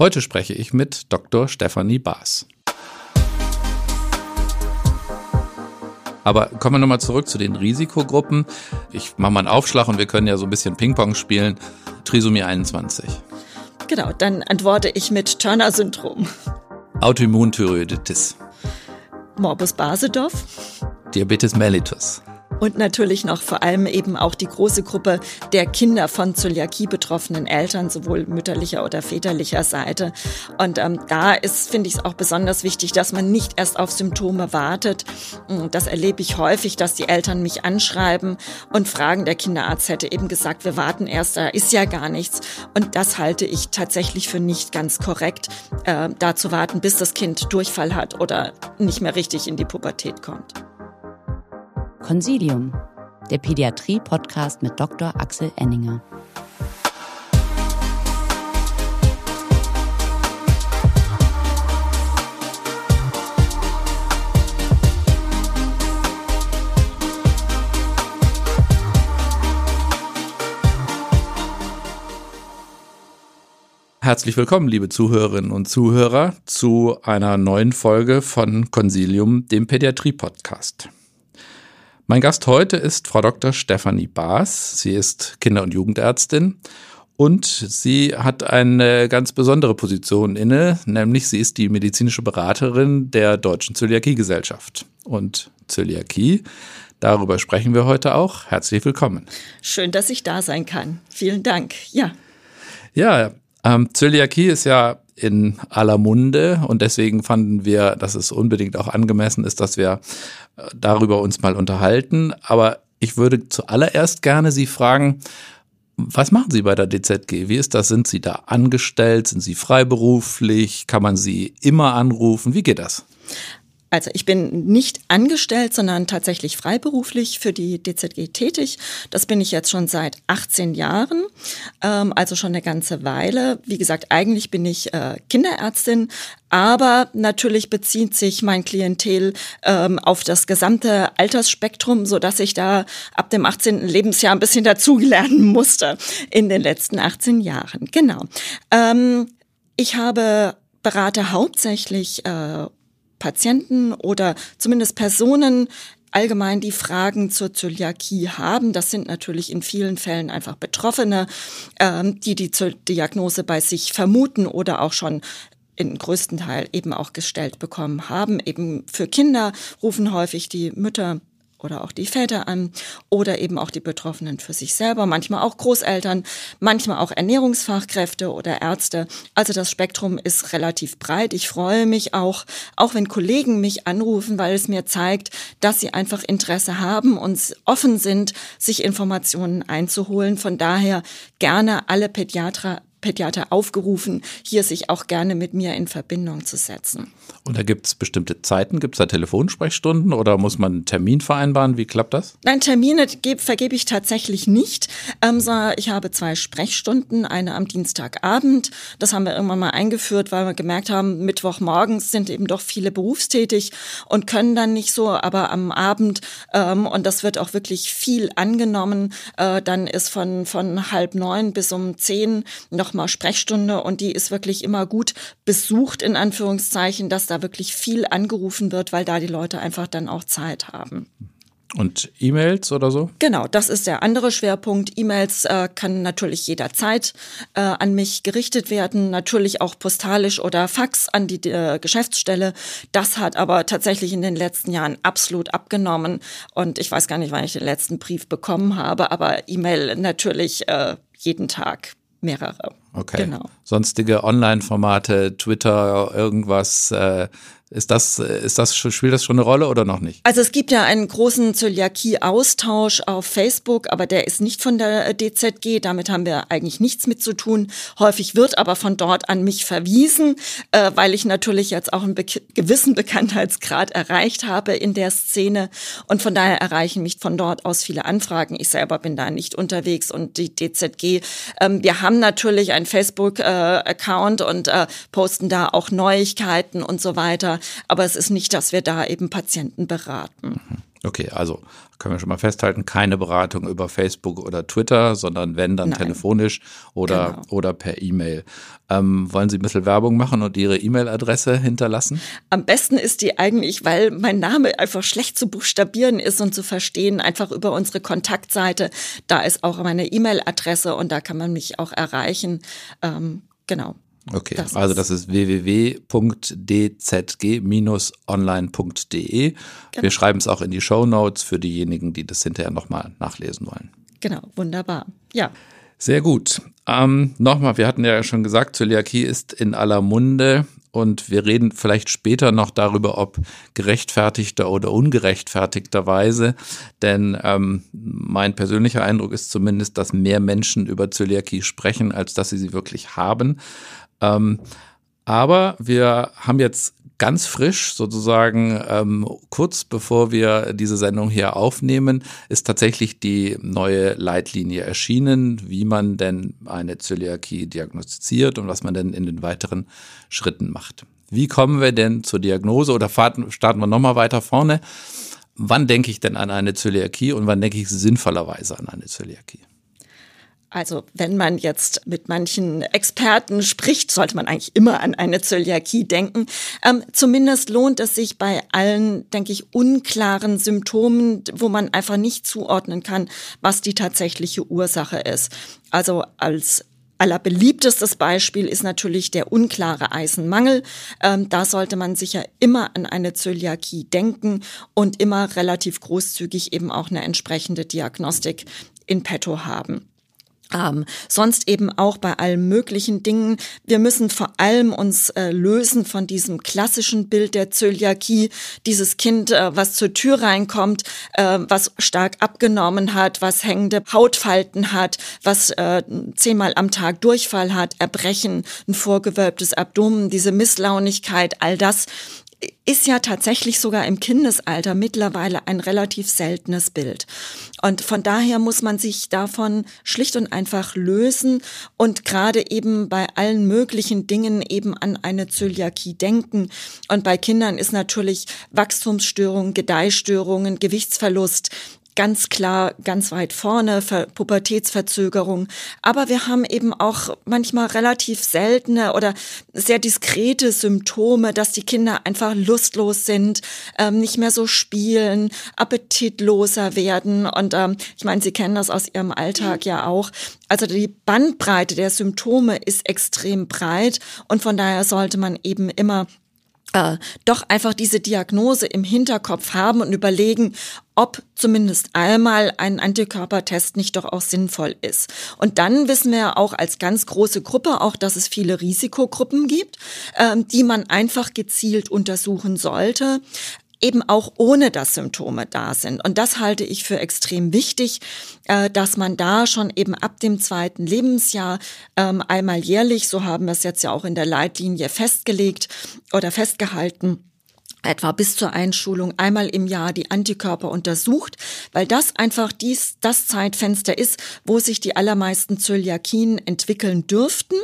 Heute spreche ich mit Dr. Stefanie Baas. Aber kommen wir nochmal zurück zu den Risikogruppen. Ich mache mal einen Aufschlag und wir können ja so ein bisschen Ping-Pong spielen. Trisomie 21. Genau, dann antworte ich mit Turner-Syndrom. Autoimmunthyreoiditis. Morbus Basedorf. Diabetes mellitus und natürlich noch vor allem eben auch die große Gruppe der Kinder von Zöliakie betroffenen Eltern, sowohl mütterlicher oder väterlicher Seite. Und ähm, da ist, finde ich es auch besonders wichtig, dass man nicht erst auf Symptome wartet. Mm, das erlebe ich häufig, dass die Eltern mich anschreiben und fragen, der Kinderarzt hätte eben gesagt, wir warten erst, da ist ja gar nichts. Und das halte ich tatsächlich für nicht ganz korrekt, äh, da zu warten, bis das Kind Durchfall hat oder nicht mehr richtig in die Pubertät kommt. Consilium, der Pädiatrie-Podcast mit Dr. Axel Enninger. Herzlich willkommen, liebe Zuhörerinnen und Zuhörer, zu einer neuen Folge von Consilium, dem Pädiatrie-Podcast. Mein Gast heute ist Frau Dr. Stefanie Baas. Sie ist Kinder- und Jugendärztin und sie hat eine ganz besondere Position inne, nämlich sie ist die medizinische Beraterin der Deutschen Zöliakiegesellschaft. Und Zöliakie, darüber sprechen wir heute auch. Herzlich willkommen. Schön, dass ich da sein kann. Vielen Dank. Ja. Ja, ähm, Zöliakie ist ja in aller Munde und deswegen fanden wir, dass es unbedingt auch angemessen ist, dass wir darüber uns mal unterhalten. Aber ich würde zuallererst gerne Sie fragen, was machen Sie bei der DZG? Wie ist das? Sind Sie da angestellt? Sind Sie freiberuflich? Kann man Sie immer anrufen? Wie geht das? Also ich bin nicht angestellt, sondern tatsächlich freiberuflich für die DZG tätig. Das bin ich jetzt schon seit 18 Jahren, ähm, also schon eine ganze Weile. Wie gesagt, eigentlich bin ich äh, Kinderärztin, aber natürlich bezieht sich mein Klientel ähm, auf das gesamte Altersspektrum, so dass ich da ab dem 18. Lebensjahr ein bisschen dazulernen musste in den letzten 18 Jahren. Genau. Ähm, ich habe berate hauptsächlich äh, Patienten oder zumindest Personen allgemein die Fragen zur Zöliakie haben. Das sind natürlich in vielen Fällen einfach Betroffene, ähm, die die Diagnose bei sich vermuten oder auch schon in größten Teil eben auch gestellt bekommen haben. Eben für Kinder rufen häufig die Mütter oder auch die Väter an oder eben auch die Betroffenen für sich selber, manchmal auch Großeltern, manchmal auch Ernährungsfachkräfte oder Ärzte. Also das Spektrum ist relativ breit. Ich freue mich auch, auch wenn Kollegen mich anrufen, weil es mir zeigt, dass sie einfach Interesse haben und offen sind, sich Informationen einzuholen. Von daher gerne alle Pädiater Pädiater aufgerufen, hier sich auch gerne mit mir in Verbindung zu setzen. Und da gibt es bestimmte Zeiten, gibt es da Telefonsprechstunden oder muss man einen Termin vereinbaren? Wie klappt das? Nein, Termine vergebe ich tatsächlich nicht. Ähm, ich habe zwei Sprechstunden, eine am Dienstagabend. Das haben wir irgendwann mal eingeführt, weil wir gemerkt haben, Mittwochmorgens sind eben doch viele berufstätig und können dann nicht so, aber am Abend, ähm, und das wird auch wirklich viel angenommen, äh, dann ist von, von halb neun bis um zehn noch nochmal Sprechstunde und die ist wirklich immer gut besucht, in Anführungszeichen, dass da wirklich viel angerufen wird, weil da die Leute einfach dann auch Zeit haben. Und E-Mails oder so? Genau, das ist der andere Schwerpunkt. E-Mails äh, kann natürlich jederzeit äh, an mich gerichtet werden, natürlich auch postalisch oder Fax an die äh, Geschäftsstelle. Das hat aber tatsächlich in den letzten Jahren absolut abgenommen und ich weiß gar nicht, wann ich den letzten Brief bekommen habe, aber E-Mail natürlich äh, jeden Tag mehrere. Okay. Genau. Sonstige Online-Formate, Twitter, irgendwas, äh, ist das, ist das, spielt das schon eine Rolle oder noch nicht? Also es gibt ja einen großen Zöliakie-Austausch auf Facebook, aber der ist nicht von der DZG. Damit haben wir eigentlich nichts mit zu tun. Häufig wird aber von dort an mich verwiesen, äh, weil ich natürlich jetzt auch einen be gewissen Bekanntheitsgrad erreicht habe in der Szene. Und von daher erreichen mich von dort aus viele Anfragen. Ich selber bin da nicht unterwegs und die DZG. Ähm, wir haben natürlich einen Facebook-Account äh, und äh, posten da auch Neuigkeiten und so weiter aber es ist nicht, dass wir da eben Patienten beraten. Okay, also können wir schon mal festhalten, keine Beratung über Facebook oder Twitter, sondern wenn dann Nein. telefonisch oder, genau. oder per E-Mail. Ähm, wollen Sie ein bisschen Werbung machen und Ihre E-Mail-Adresse hinterlassen? Am besten ist die eigentlich, weil mein Name einfach schlecht zu buchstabieren ist und zu verstehen, einfach über unsere Kontaktseite. Da ist auch meine E-Mail-Adresse und da kann man mich auch erreichen. Ähm, genau. Okay, das also das ist www.dzg-online.de. Genau. Wir schreiben es auch in die Show Notes für diejenigen, die das hinterher nochmal nachlesen wollen. Genau, wunderbar. Ja. Sehr gut. Ähm, Nochmal, wir hatten ja schon gesagt, Zöliakie ist in aller Munde und wir reden vielleicht später noch darüber, ob gerechtfertigter oder ungerechtfertigterweise. Denn ähm, mein persönlicher Eindruck ist zumindest, dass mehr Menschen über Zöliakie sprechen, als dass sie sie wirklich haben. Ähm, aber wir haben jetzt ganz frisch sozusagen ähm, kurz bevor wir diese Sendung hier aufnehmen, ist tatsächlich die neue Leitlinie erschienen, wie man denn eine Zöliakie diagnostiziert und was man denn in den weiteren Schritten macht. Wie kommen wir denn zur Diagnose oder starten wir nochmal weiter vorne? Wann denke ich denn an eine Zöliakie und wann denke ich sinnvollerweise an eine Zöliakie? Also wenn man jetzt mit manchen Experten spricht, sollte man eigentlich immer an eine Zöliakie denken. Ähm, zumindest lohnt es sich bei allen, denke ich, unklaren Symptomen, wo man einfach nicht zuordnen kann, was die tatsächliche Ursache ist. Also als allerbeliebtestes Beispiel ist natürlich der unklare Eisenmangel. Ähm, da sollte man sicher immer an eine Zöliakie denken und immer relativ großzügig eben auch eine entsprechende Diagnostik in petto haben. Ähm, sonst eben auch bei allen möglichen Dingen. Wir müssen vor allem uns äh, lösen von diesem klassischen Bild der Zöliakie. Dieses Kind, äh, was zur Tür reinkommt, äh, was stark abgenommen hat, was hängende Hautfalten hat, was äh, zehnmal am Tag Durchfall hat, Erbrechen, ein vorgewölbtes Abdomen, diese Misslaunigkeit, all das ist ja tatsächlich sogar im Kindesalter mittlerweile ein relativ seltenes Bild. Und von daher muss man sich davon schlicht und einfach lösen und gerade eben bei allen möglichen Dingen eben an eine Zöliakie denken. Und bei Kindern ist natürlich Wachstumsstörungen, Gedeihstörungen, Gewichtsverlust, ganz klar ganz weit vorne, Pubertätsverzögerung. Aber wir haben eben auch manchmal relativ seltene oder sehr diskrete Symptome, dass die Kinder einfach lustlos sind, ähm, nicht mehr so spielen, appetitloser werden. Und ähm, ich meine, Sie kennen das aus Ihrem Alltag ja auch. Also die Bandbreite der Symptome ist extrem breit und von daher sollte man eben immer äh, doch einfach diese Diagnose im Hinterkopf haben und überlegen, ob zumindest einmal ein Antikörpertest nicht doch auch sinnvoll ist. Und dann wissen wir auch als ganz große Gruppe auch, dass es viele Risikogruppen gibt, ähm, die man einfach gezielt untersuchen sollte eben auch ohne dass Symptome da sind. Und das halte ich für extrem wichtig, äh, dass man da schon eben ab dem zweiten Lebensjahr ähm, einmal jährlich, so haben wir es jetzt ja auch in der Leitlinie festgelegt oder festgehalten, etwa bis zur Einschulung einmal im Jahr die Antikörper untersucht, weil das einfach dies, das Zeitfenster ist, wo sich die allermeisten Zöliakien entwickeln dürften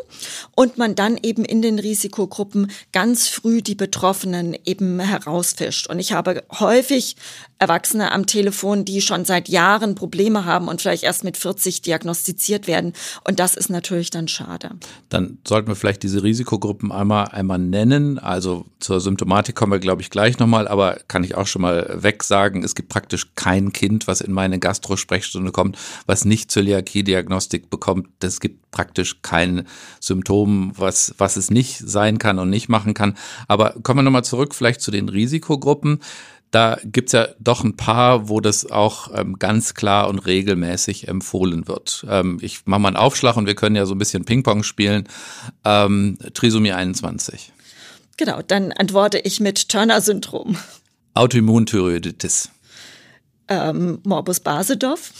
und man dann eben in den Risikogruppen ganz früh die Betroffenen eben herausfischt. Und ich habe häufig Erwachsene am Telefon, die schon seit Jahren Probleme haben und vielleicht erst mit 40 diagnostiziert werden. Und das ist natürlich dann schade. Dann sollten wir vielleicht diese Risikogruppen einmal, einmal nennen. Also zur Symptomatik kommen wir, glaube ich, gleich nochmal, aber kann ich auch schon mal wegsagen, es gibt praktisch kein Kind, was in meine Gastrosprechstunde kommt, was nicht Zöliakie-Diagnostik bekommt. Es gibt praktisch kein Symptom, was, was es nicht sein kann und nicht machen kann. Aber kommen wir nochmal zurück vielleicht zu den Risikogruppen da gibt's ja doch ein paar, wo das auch ähm, ganz klar und regelmäßig empfohlen wird. Ähm, ich mache mal einen Aufschlag und wir können ja so ein bisschen Ping-Pong spielen. Ähm, Trisomie 21. Genau, dann antworte ich mit Turner-Syndrom. Autoimmunthyreoiditis. Ähm, Morbus Basedorf.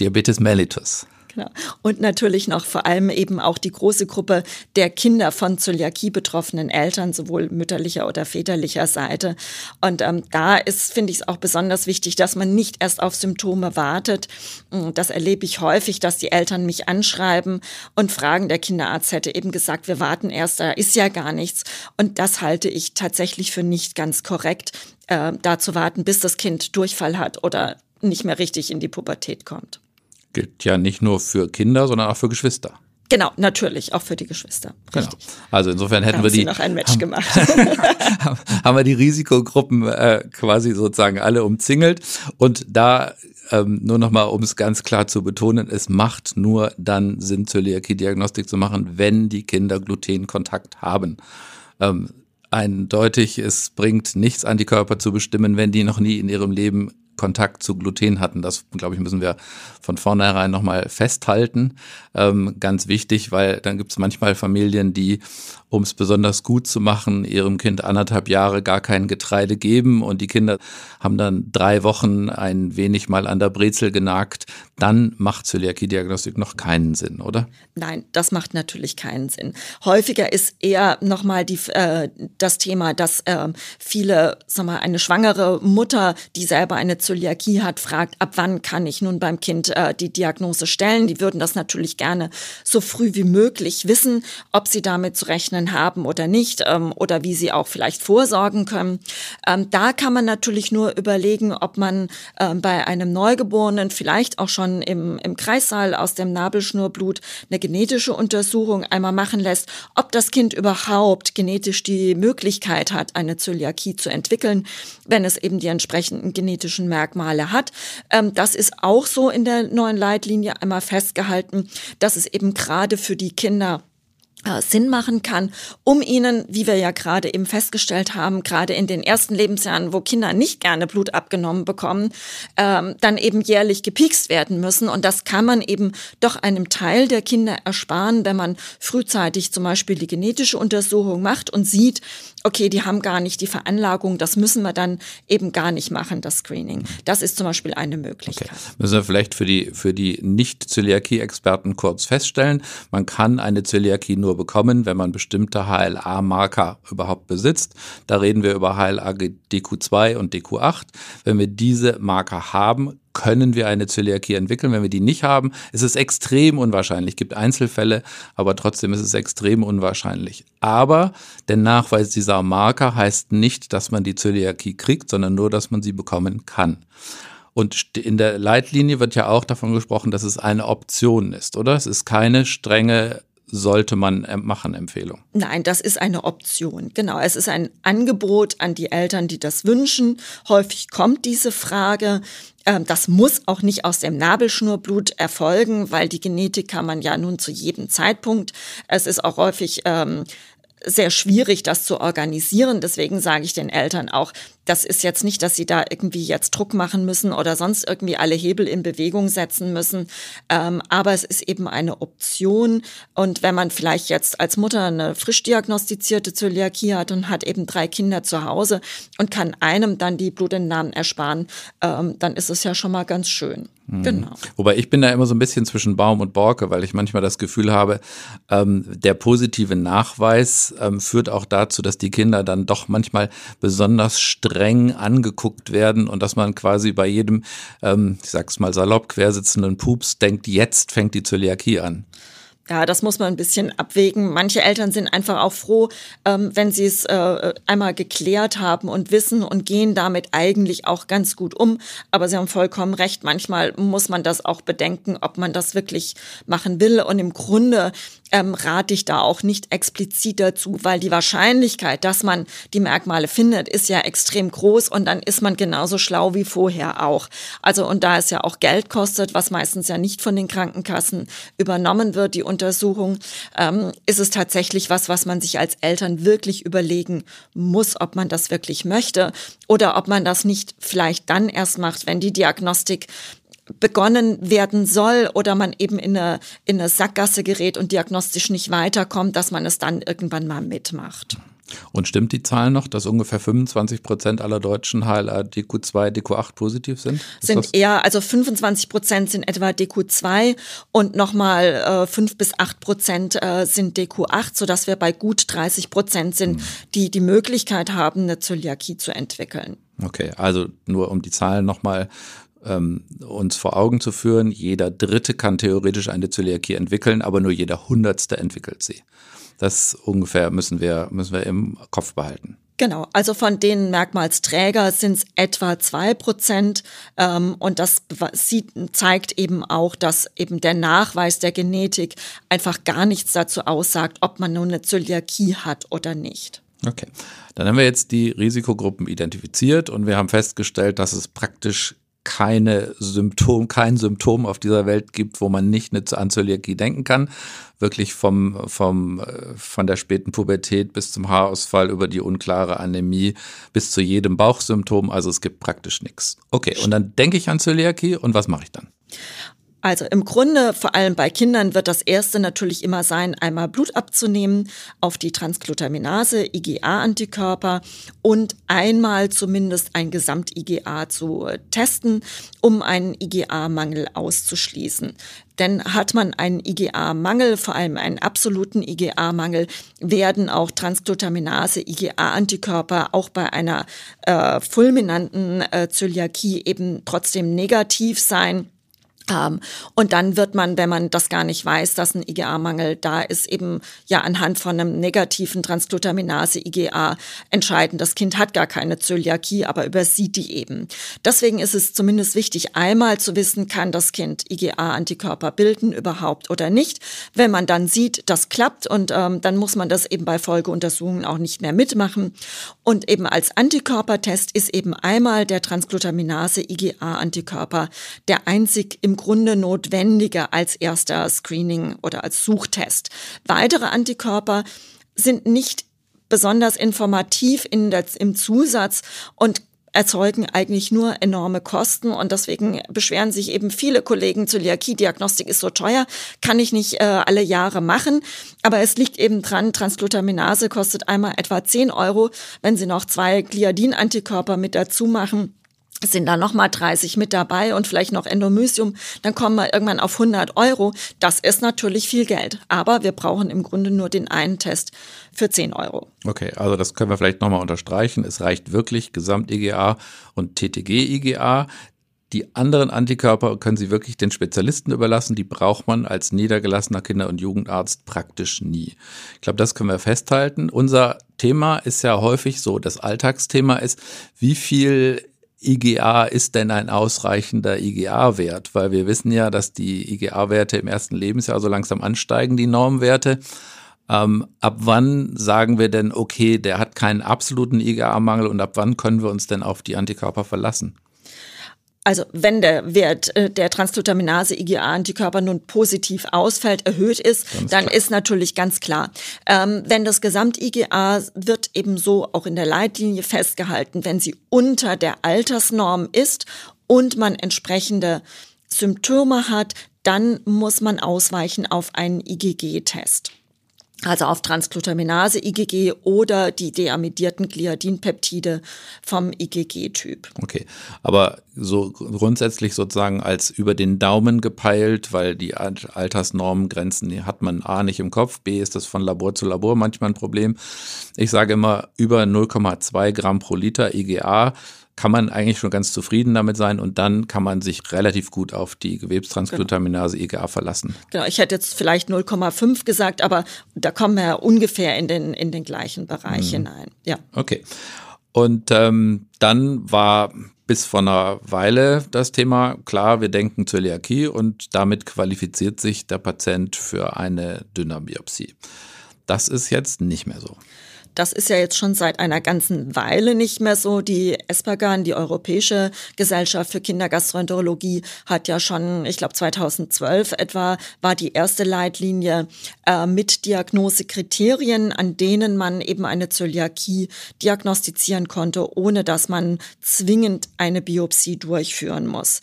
Diabetes mellitus. Genau. Und natürlich noch vor allem eben auch die große Gruppe der Kinder von Zöliakie betroffenen Eltern, sowohl mütterlicher oder väterlicher Seite. Und ähm, da ist, finde ich es auch besonders wichtig, dass man nicht erst auf Symptome wartet. Mm, das erlebe ich häufig, dass die Eltern mich anschreiben und fragen, der Kinderarzt hätte eben gesagt, wir warten erst, da ist ja gar nichts. Und das halte ich tatsächlich für nicht ganz korrekt, äh, da zu warten, bis das Kind Durchfall hat oder nicht mehr richtig in die Pubertät kommt gilt ja nicht nur für Kinder, sondern auch für Geschwister. Genau, natürlich, auch für die Geschwister. Genau. Also insofern hätten wir die. Sie noch ein Match haben, gemacht. haben wir die Risikogruppen äh, quasi sozusagen alle umzingelt. Und da ähm, nur nochmal, um es ganz klar zu betonen, es macht nur dann Sinn, Zöliakie-Diagnostik zu machen, wenn die Kinder Glutenkontakt haben. Ähm, eindeutig, es bringt nichts, Antikörper zu bestimmen, wenn die noch nie in ihrem Leben Kontakt zu Gluten hatten. Das, glaube ich, müssen wir von vornherein nochmal festhalten. Ähm, ganz wichtig, weil dann gibt es manchmal Familien, die, um es besonders gut zu machen, ihrem Kind anderthalb Jahre gar kein Getreide geben und die Kinder haben dann drei Wochen ein wenig mal an der Brezel genagt. Dann macht Zöliakie-Diagnostik noch keinen Sinn, oder? Nein, das macht natürlich keinen Sinn. Häufiger ist eher nochmal die, äh, das Thema, dass äh, viele, sag mal, eine schwangere Mutter, die selber eine Zöliakie hat, fragt, ab wann kann ich nun beim Kind äh, die Diagnose stellen. Die würden das natürlich gerne so früh wie möglich wissen, ob sie damit zu rechnen haben oder nicht ähm, oder wie sie auch vielleicht vorsorgen können. Ähm, da kann man natürlich nur überlegen, ob man ähm, bei einem Neugeborenen vielleicht auch schon im, im Kreissaal aus dem Nabelschnurblut eine genetische Untersuchung einmal machen lässt, ob das Kind überhaupt genetisch die Möglichkeit hat, eine Zöliakie zu entwickeln, wenn es eben die entsprechenden genetischen Merkmale hat. Ähm, das ist auch so in der neuen Leitlinie einmal festgehalten, dass es eben gerade für die Kinder Sinn machen kann, um ihnen, wie wir ja gerade eben festgestellt haben, gerade in den ersten Lebensjahren, wo Kinder nicht gerne Blut abgenommen bekommen, ähm, dann eben jährlich gepikst werden müssen. Und das kann man eben doch einem Teil der Kinder ersparen, wenn man frühzeitig zum Beispiel die genetische Untersuchung macht und sieht, okay, die haben gar nicht die Veranlagung, das müssen wir dann eben gar nicht machen, das Screening. Das ist zum Beispiel eine Möglichkeit. Okay. Müssen wir vielleicht für die, für die Nicht-Zöliakie-Experten kurz feststellen, man kann eine Zöliakie nur bekommen, wenn man bestimmte HLA-Marker überhaupt besitzt. Da reden wir über HLA DQ2 und DQ8. Wenn wir diese Marker haben, können wir eine Zöliakie entwickeln. Wenn wir die nicht haben, ist es extrem unwahrscheinlich. Es gibt Einzelfälle, aber trotzdem ist es extrem unwahrscheinlich. Aber der Nachweis dieser Marker heißt nicht, dass man die Zöliakie kriegt, sondern nur, dass man sie bekommen kann. Und in der Leitlinie wird ja auch davon gesprochen, dass es eine Option ist, oder? Es ist keine strenge sollte man machen, Empfehlung? Nein, das ist eine Option. Genau, es ist ein Angebot an die Eltern, die das wünschen. Häufig kommt diese Frage. Ähm, das muss auch nicht aus dem Nabelschnurblut erfolgen, weil die Genetik kann man ja nun zu jedem Zeitpunkt. Es ist auch häufig ähm, sehr schwierig, das zu organisieren. Deswegen sage ich den Eltern auch, das ist jetzt nicht, dass sie da irgendwie jetzt Druck machen müssen oder sonst irgendwie alle Hebel in Bewegung setzen müssen. Ähm, aber es ist eben eine Option. Und wenn man vielleicht jetzt als Mutter eine frisch diagnostizierte Zöliakie hat und hat eben drei Kinder zu Hause und kann einem dann die Blutentnahmen ersparen, ähm, dann ist es ja schon mal ganz schön. Mhm. Genau. Wobei ich bin da immer so ein bisschen zwischen Baum und Borke, weil ich manchmal das Gefühl habe, ähm, der positive Nachweis ähm, führt auch dazu, dass die Kinder dann doch manchmal besonders streng streng angeguckt werden und dass man quasi bei jedem, ähm, ich sag's mal salopp, quersitzenden Pups denkt, jetzt fängt die Zöliakie an. Ja, das muss man ein bisschen abwägen. Manche Eltern sind einfach auch froh, ähm, wenn sie es äh, einmal geklärt haben und wissen und gehen damit eigentlich auch ganz gut um. Aber Sie haben vollkommen recht. Manchmal muss man das auch bedenken, ob man das wirklich machen will. Und im Grunde ähm, rate ich da auch nicht explizit dazu, weil die Wahrscheinlichkeit, dass man die Merkmale findet, ist ja extrem groß und dann ist man genauso schlau wie vorher auch. Also und da es ja auch Geld kostet, was meistens ja nicht von den Krankenkassen übernommen wird, die Untersuchung, ähm, ist es tatsächlich was, was man sich als Eltern wirklich überlegen muss, ob man das wirklich möchte oder ob man das nicht vielleicht dann erst macht, wenn die Diagnostik begonnen werden soll oder man eben in eine, in eine Sackgasse gerät und diagnostisch nicht weiterkommt, dass man es dann irgendwann mal mitmacht. Und stimmt die Zahl noch, dass ungefähr 25 Prozent aller Deutschen HLA DQ2, DQ8 positiv sind? Ist sind eher, also 25 Prozent sind etwa DQ2 und nochmal äh, 5 bis 8 Prozent äh, sind DQ8, sodass wir bei gut 30 Prozent sind, hm. die die Möglichkeit haben, eine Zöliakie zu entwickeln. Okay, also nur um die Zahlen nochmal ähm, uns vor Augen zu führen, jeder Dritte kann theoretisch eine Zöliakie entwickeln, aber nur jeder Hundertste entwickelt sie. Das ungefähr müssen wir, müssen wir im Kopf behalten. Genau, also von den Merkmalsträger sind es etwa zwei Prozent ähm, und das sieht, zeigt eben auch, dass eben der Nachweis der Genetik einfach gar nichts dazu aussagt, ob man nun eine Zöliakie hat oder nicht. Okay, dann haben wir jetzt die Risikogruppen identifiziert und wir haben festgestellt, dass es praktisch keine Symptom, kein Symptom auf dieser Welt gibt, wo man nicht an Zöliakie denken kann. Wirklich vom, vom, äh, von der späten Pubertät bis zum Haarausfall über die unklare Anämie bis zu jedem Bauchsymptom. Also es gibt praktisch nichts. Okay, und dann denke ich an Zöliakie und was mache ich dann? Also im Grunde, vor allem bei Kindern, wird das erste natürlich immer sein, einmal Blut abzunehmen auf die Transglutaminase, IgA-Antikörper und einmal zumindest ein Gesamt-IgA zu testen, um einen IgA-Mangel auszuschließen. Denn hat man einen IgA-Mangel, vor allem einen absoluten IgA-Mangel, werden auch Transglutaminase, IgA-Antikörper auch bei einer äh, fulminanten äh, Zöliakie eben trotzdem negativ sein. Und dann wird man, wenn man das gar nicht weiß, dass ein IgA-Mangel da ist, eben ja anhand von einem negativen Transglutaminase IgA entscheiden. Das Kind hat gar keine Zöliakie, aber übersieht die eben. Deswegen ist es zumindest wichtig, einmal zu wissen, kann das Kind IgA-Antikörper bilden überhaupt oder nicht. Wenn man dann sieht, das klappt und ähm, dann muss man das eben bei Folgeuntersuchungen auch nicht mehr mitmachen. Und eben als Antikörpertest ist eben einmal der Transglutaminase IgA-Antikörper der einzig im Grunde notwendiger als erster Screening oder als Suchtest. Weitere Antikörper sind nicht besonders informativ in der, im Zusatz und erzeugen eigentlich nur enorme Kosten und deswegen beschweren sich eben viele Kollegen, Zöliakie-Diagnostik ist so teuer, kann ich nicht äh, alle Jahre machen. Aber es liegt eben dran, Transglutaminase kostet einmal etwa 10 Euro. Wenn Sie noch zwei Gliadin-Antikörper mit dazu machen, sind da nochmal 30 mit dabei und vielleicht noch Endomysium, dann kommen wir irgendwann auf 100 Euro. Das ist natürlich viel Geld. Aber wir brauchen im Grunde nur den einen Test für 10 Euro. Okay, also das können wir vielleicht nochmal unterstreichen. Es reicht wirklich Gesamt-IGA und TTG-IGA. Die anderen Antikörper können Sie wirklich den Spezialisten überlassen. Die braucht man als niedergelassener Kinder- und Jugendarzt praktisch nie. Ich glaube, das können wir festhalten. Unser Thema ist ja häufig so, das Alltagsthema ist, wie viel IGA ist denn ein ausreichender IGA-Wert? Weil wir wissen ja, dass die IGA-Werte im ersten Lebensjahr so langsam ansteigen, die Normwerte. Ähm, ab wann sagen wir denn, okay, der hat keinen absoluten IGA-Mangel und ab wann können wir uns denn auf die Antikörper verlassen? Also wenn der Wert äh, der Transglutaminase IgA-Antikörper nun positiv ausfällt, erhöht ist, ganz dann klar. ist natürlich ganz klar, ähm, wenn das Gesamt-IgA wird ebenso auch in der Leitlinie festgehalten, wenn sie unter der Altersnorm ist und man entsprechende Symptome hat, dann muss man ausweichen auf einen IgG-Test also auf Transglutaminase IgG oder die deamidierten Gliadinpeptide vom IgG-Typ. Okay, aber so grundsätzlich sozusagen als über den Daumen gepeilt, weil die Altersnormengrenzen hat man A nicht im Kopf, B ist das von Labor zu Labor manchmal ein Problem. Ich sage immer über 0,2 Gramm pro Liter IgA kann man eigentlich schon ganz zufrieden damit sein und dann kann man sich relativ gut auf die Gewebstransglutaminase genau. IgA verlassen. Genau, ich hätte jetzt vielleicht 0,5 gesagt, aber da kommen wir ungefähr in den, in den gleichen Bereich mhm. hinein. Ja. Okay. Und ähm, dann war bis vor einer Weile das Thema, klar, wir denken Zöliakie und damit qualifiziert sich der Patient für eine Dünnerbiopsie. Das ist jetzt nicht mehr so. Das ist ja jetzt schon seit einer ganzen Weile nicht mehr so. Die ESPAGAN, die Europäische Gesellschaft für Kindergastroenterologie, hat ja schon, ich glaube 2012 etwa, war die erste Leitlinie äh, mit Diagnosekriterien, an denen man eben eine Zöliakie diagnostizieren konnte, ohne dass man zwingend eine Biopsie durchführen muss.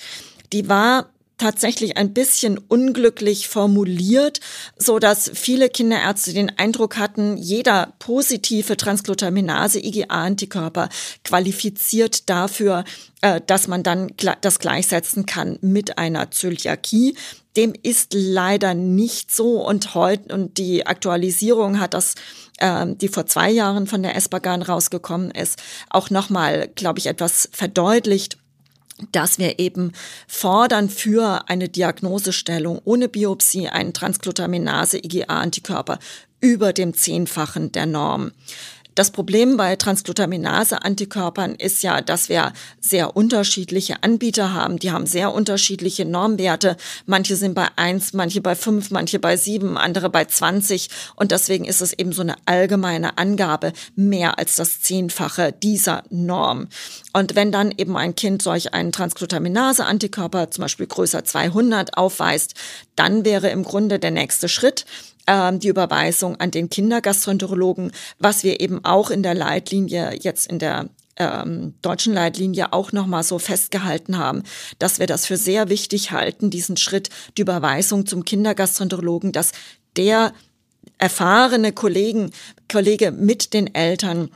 Die war tatsächlich ein bisschen unglücklich formuliert, so dass viele Kinderärzte den Eindruck hatten, jeder positive Transglutaminase IgA-Antikörper qualifiziert dafür, äh, dass man dann das gleichsetzen kann mit einer Zöliakie. Dem ist leider nicht so und heute und die Aktualisierung hat das, äh, die vor zwei Jahren von der Espargan rausgekommen ist, auch nochmal, glaube ich, etwas verdeutlicht dass wir eben fordern für eine Diagnosestellung ohne Biopsie einen Transglutaminase-IgA-Antikörper über dem Zehnfachen der Norm. Das Problem bei Transglutaminase-Antikörpern ist ja, dass wir sehr unterschiedliche Anbieter haben. Die haben sehr unterschiedliche Normwerte. Manche sind bei eins, manche bei fünf, manche bei sieben, andere bei 20. Und deswegen ist es eben so eine allgemeine Angabe, mehr als das Zehnfache dieser Norm. Und wenn dann eben ein Kind solch einen Transglutaminase-Antikörper, zum Beispiel größer 200, aufweist, dann wäre im Grunde der nächste Schritt, ähm, die Überweisung an den Kindergastroenterologen, was wir eben auch in der Leitlinie jetzt in der ähm, deutschen Leitlinie auch nochmal so festgehalten haben, dass wir das für sehr wichtig halten, diesen Schritt, die Überweisung zum Kindergastroenterologen, dass der erfahrene Kollegen, Kollege mit den Eltern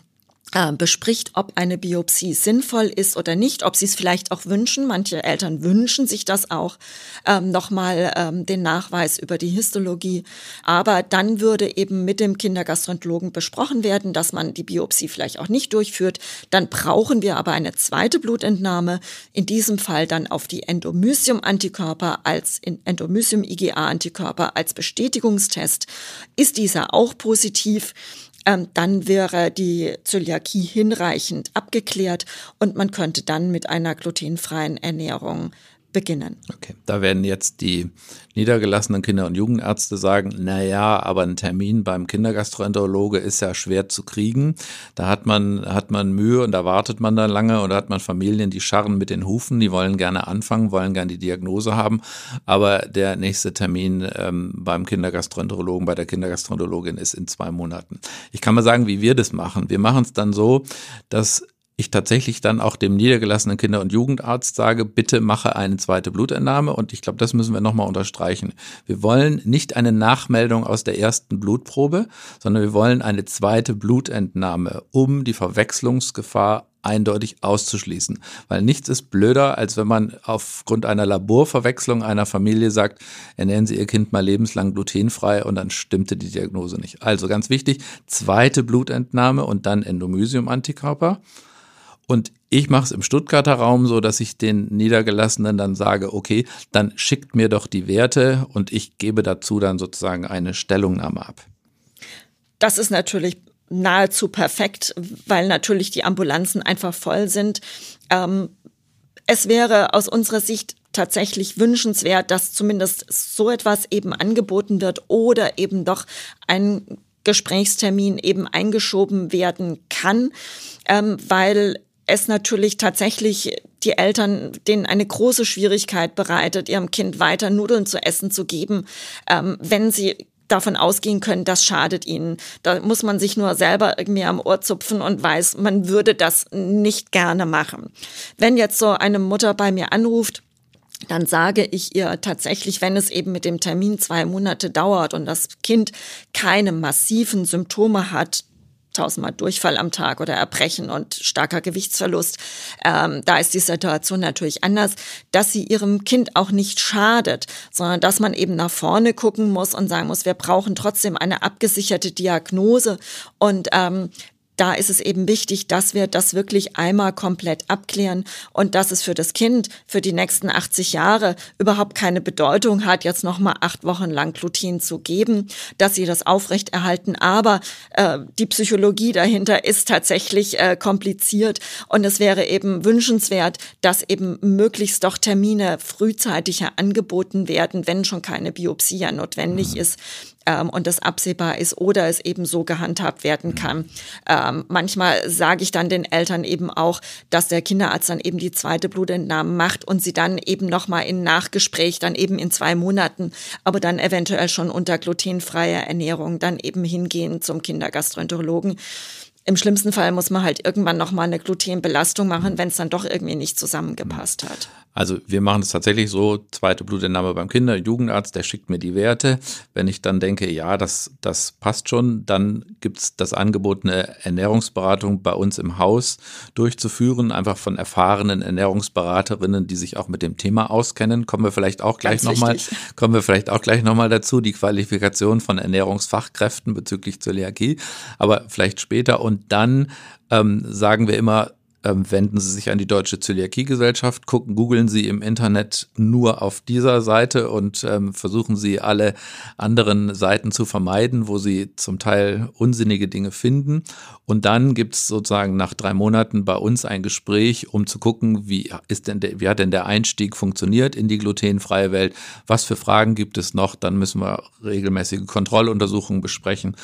bespricht, ob eine Biopsie sinnvoll ist oder nicht, ob sie es vielleicht auch wünschen. Manche Eltern wünschen sich das auch, ähm, nochmal ähm, den Nachweis über die Histologie. Aber dann würde eben mit dem Kindergastroenterologen besprochen werden, dass man die Biopsie vielleicht auch nicht durchführt. Dann brauchen wir aber eine zweite Blutentnahme, in diesem Fall dann auf die Endomysium-Antikörper als Endomysium-IgA-Antikörper als Bestätigungstest. Ist dieser auch positiv? Ähm, dann wäre die Zöliakie hinreichend abgeklärt und man könnte dann mit einer glutenfreien Ernährung beginnen. Okay, da werden jetzt die niedergelassenen Kinder- und Jugendärzte sagen, naja, aber ein Termin beim Kindergastroenterologe ist ja schwer zu kriegen. Da hat man, hat man Mühe und da wartet man dann lange und da hat man Familien, die scharren mit den Hufen, die wollen gerne anfangen, wollen gerne die Diagnose haben. Aber der nächste Termin ähm, beim Kindergastroenterologen, bei der Kindergastroenterologin ist in zwei Monaten. Ich kann mal sagen, wie wir das machen. Wir machen es dann so, dass ich tatsächlich dann auch dem niedergelassenen Kinder- und Jugendarzt sage, bitte mache eine zweite Blutentnahme. Und ich glaube, das müssen wir nochmal unterstreichen. Wir wollen nicht eine Nachmeldung aus der ersten Blutprobe, sondern wir wollen eine zweite Blutentnahme, um die Verwechslungsgefahr eindeutig auszuschließen. Weil nichts ist blöder, als wenn man aufgrund einer Laborverwechslung einer Familie sagt, ernähren Sie Ihr Kind mal lebenslang glutenfrei und dann stimmte die Diagnose nicht. Also ganz wichtig, zweite Blutentnahme und dann Endomysium-Antikörper. Und ich mache es im Stuttgarter Raum so, dass ich den Niedergelassenen dann sage, okay, dann schickt mir doch die Werte und ich gebe dazu dann sozusagen eine Stellungnahme ab. Das ist natürlich nahezu perfekt, weil natürlich die Ambulanzen einfach voll sind. Ähm, es wäre aus unserer Sicht tatsächlich wünschenswert, dass zumindest so etwas eben angeboten wird oder eben doch ein Gesprächstermin eben eingeschoben werden kann, ähm, weil es natürlich tatsächlich die Eltern, denen eine große Schwierigkeit bereitet, ihrem Kind weiter Nudeln zu essen zu geben, ähm, wenn sie davon ausgehen können, das schadet ihnen. Da muss man sich nur selber irgendwie am Ohr zupfen und weiß, man würde das nicht gerne machen. Wenn jetzt so eine Mutter bei mir anruft, dann sage ich ihr tatsächlich, wenn es eben mit dem Termin zwei Monate dauert und das Kind keine massiven Symptome hat, tausendmal Durchfall am Tag oder Erbrechen und starker Gewichtsverlust. Ähm, da ist die Situation natürlich anders, dass sie ihrem Kind auch nicht schadet, sondern dass man eben nach vorne gucken muss und sagen muss, wir brauchen trotzdem eine abgesicherte Diagnose und ähm, da ist es eben wichtig, dass wir das wirklich einmal komplett abklären und dass es für das Kind für die nächsten 80 Jahre überhaupt keine Bedeutung hat, jetzt nochmal acht Wochen lang Gluten zu geben, dass sie das aufrechterhalten. Aber äh, die Psychologie dahinter ist tatsächlich äh, kompliziert und es wäre eben wünschenswert, dass eben möglichst doch Termine frühzeitiger angeboten werden, wenn schon keine Biopsie ja notwendig mhm. ist ähm, und das absehbar ist oder es eben so gehandhabt werden mhm. kann. Ähm, manchmal sage ich dann den Eltern eben auch, dass der Kinderarzt dann eben die zweite Blutentnahme macht und sie dann eben nochmal in Nachgespräch dann eben in zwei Monaten, aber dann eventuell schon unter glutenfreier Ernährung dann eben hingehen zum Kindergastroenterologen im schlimmsten Fall muss man halt irgendwann nochmal eine Glutenbelastung machen, wenn es dann doch irgendwie nicht zusammengepasst hat. Also wir machen es tatsächlich so, zweite Blutentnahme beim Kinder-, Jugendarzt, der schickt mir die Werte. Wenn ich dann denke, ja, das, das passt schon, dann gibt es das Angebot, eine Ernährungsberatung bei uns im Haus durchzuführen, einfach von erfahrenen Ernährungsberaterinnen, die sich auch mit dem Thema auskennen. Kommen wir vielleicht auch gleich nochmal, kommen wir vielleicht auch gleich nochmal dazu, die Qualifikation von Ernährungsfachkräften bezüglich Zöliakie, aber vielleicht später. Und dann ähm, sagen wir immer, ähm, wenden Sie sich an die Deutsche Zöliakiegesellschaft, gucken, googeln Sie im Internet nur auf dieser Seite und ähm, versuchen Sie alle anderen Seiten zu vermeiden, wo Sie zum Teil unsinnige Dinge finden. Und dann gibt es sozusagen nach drei Monaten bei uns ein Gespräch, um zu gucken, wie ist denn der, wie hat denn der Einstieg funktioniert in die glutenfreie Welt? Was für Fragen gibt es noch? Dann müssen wir regelmäßige Kontrolluntersuchungen besprechen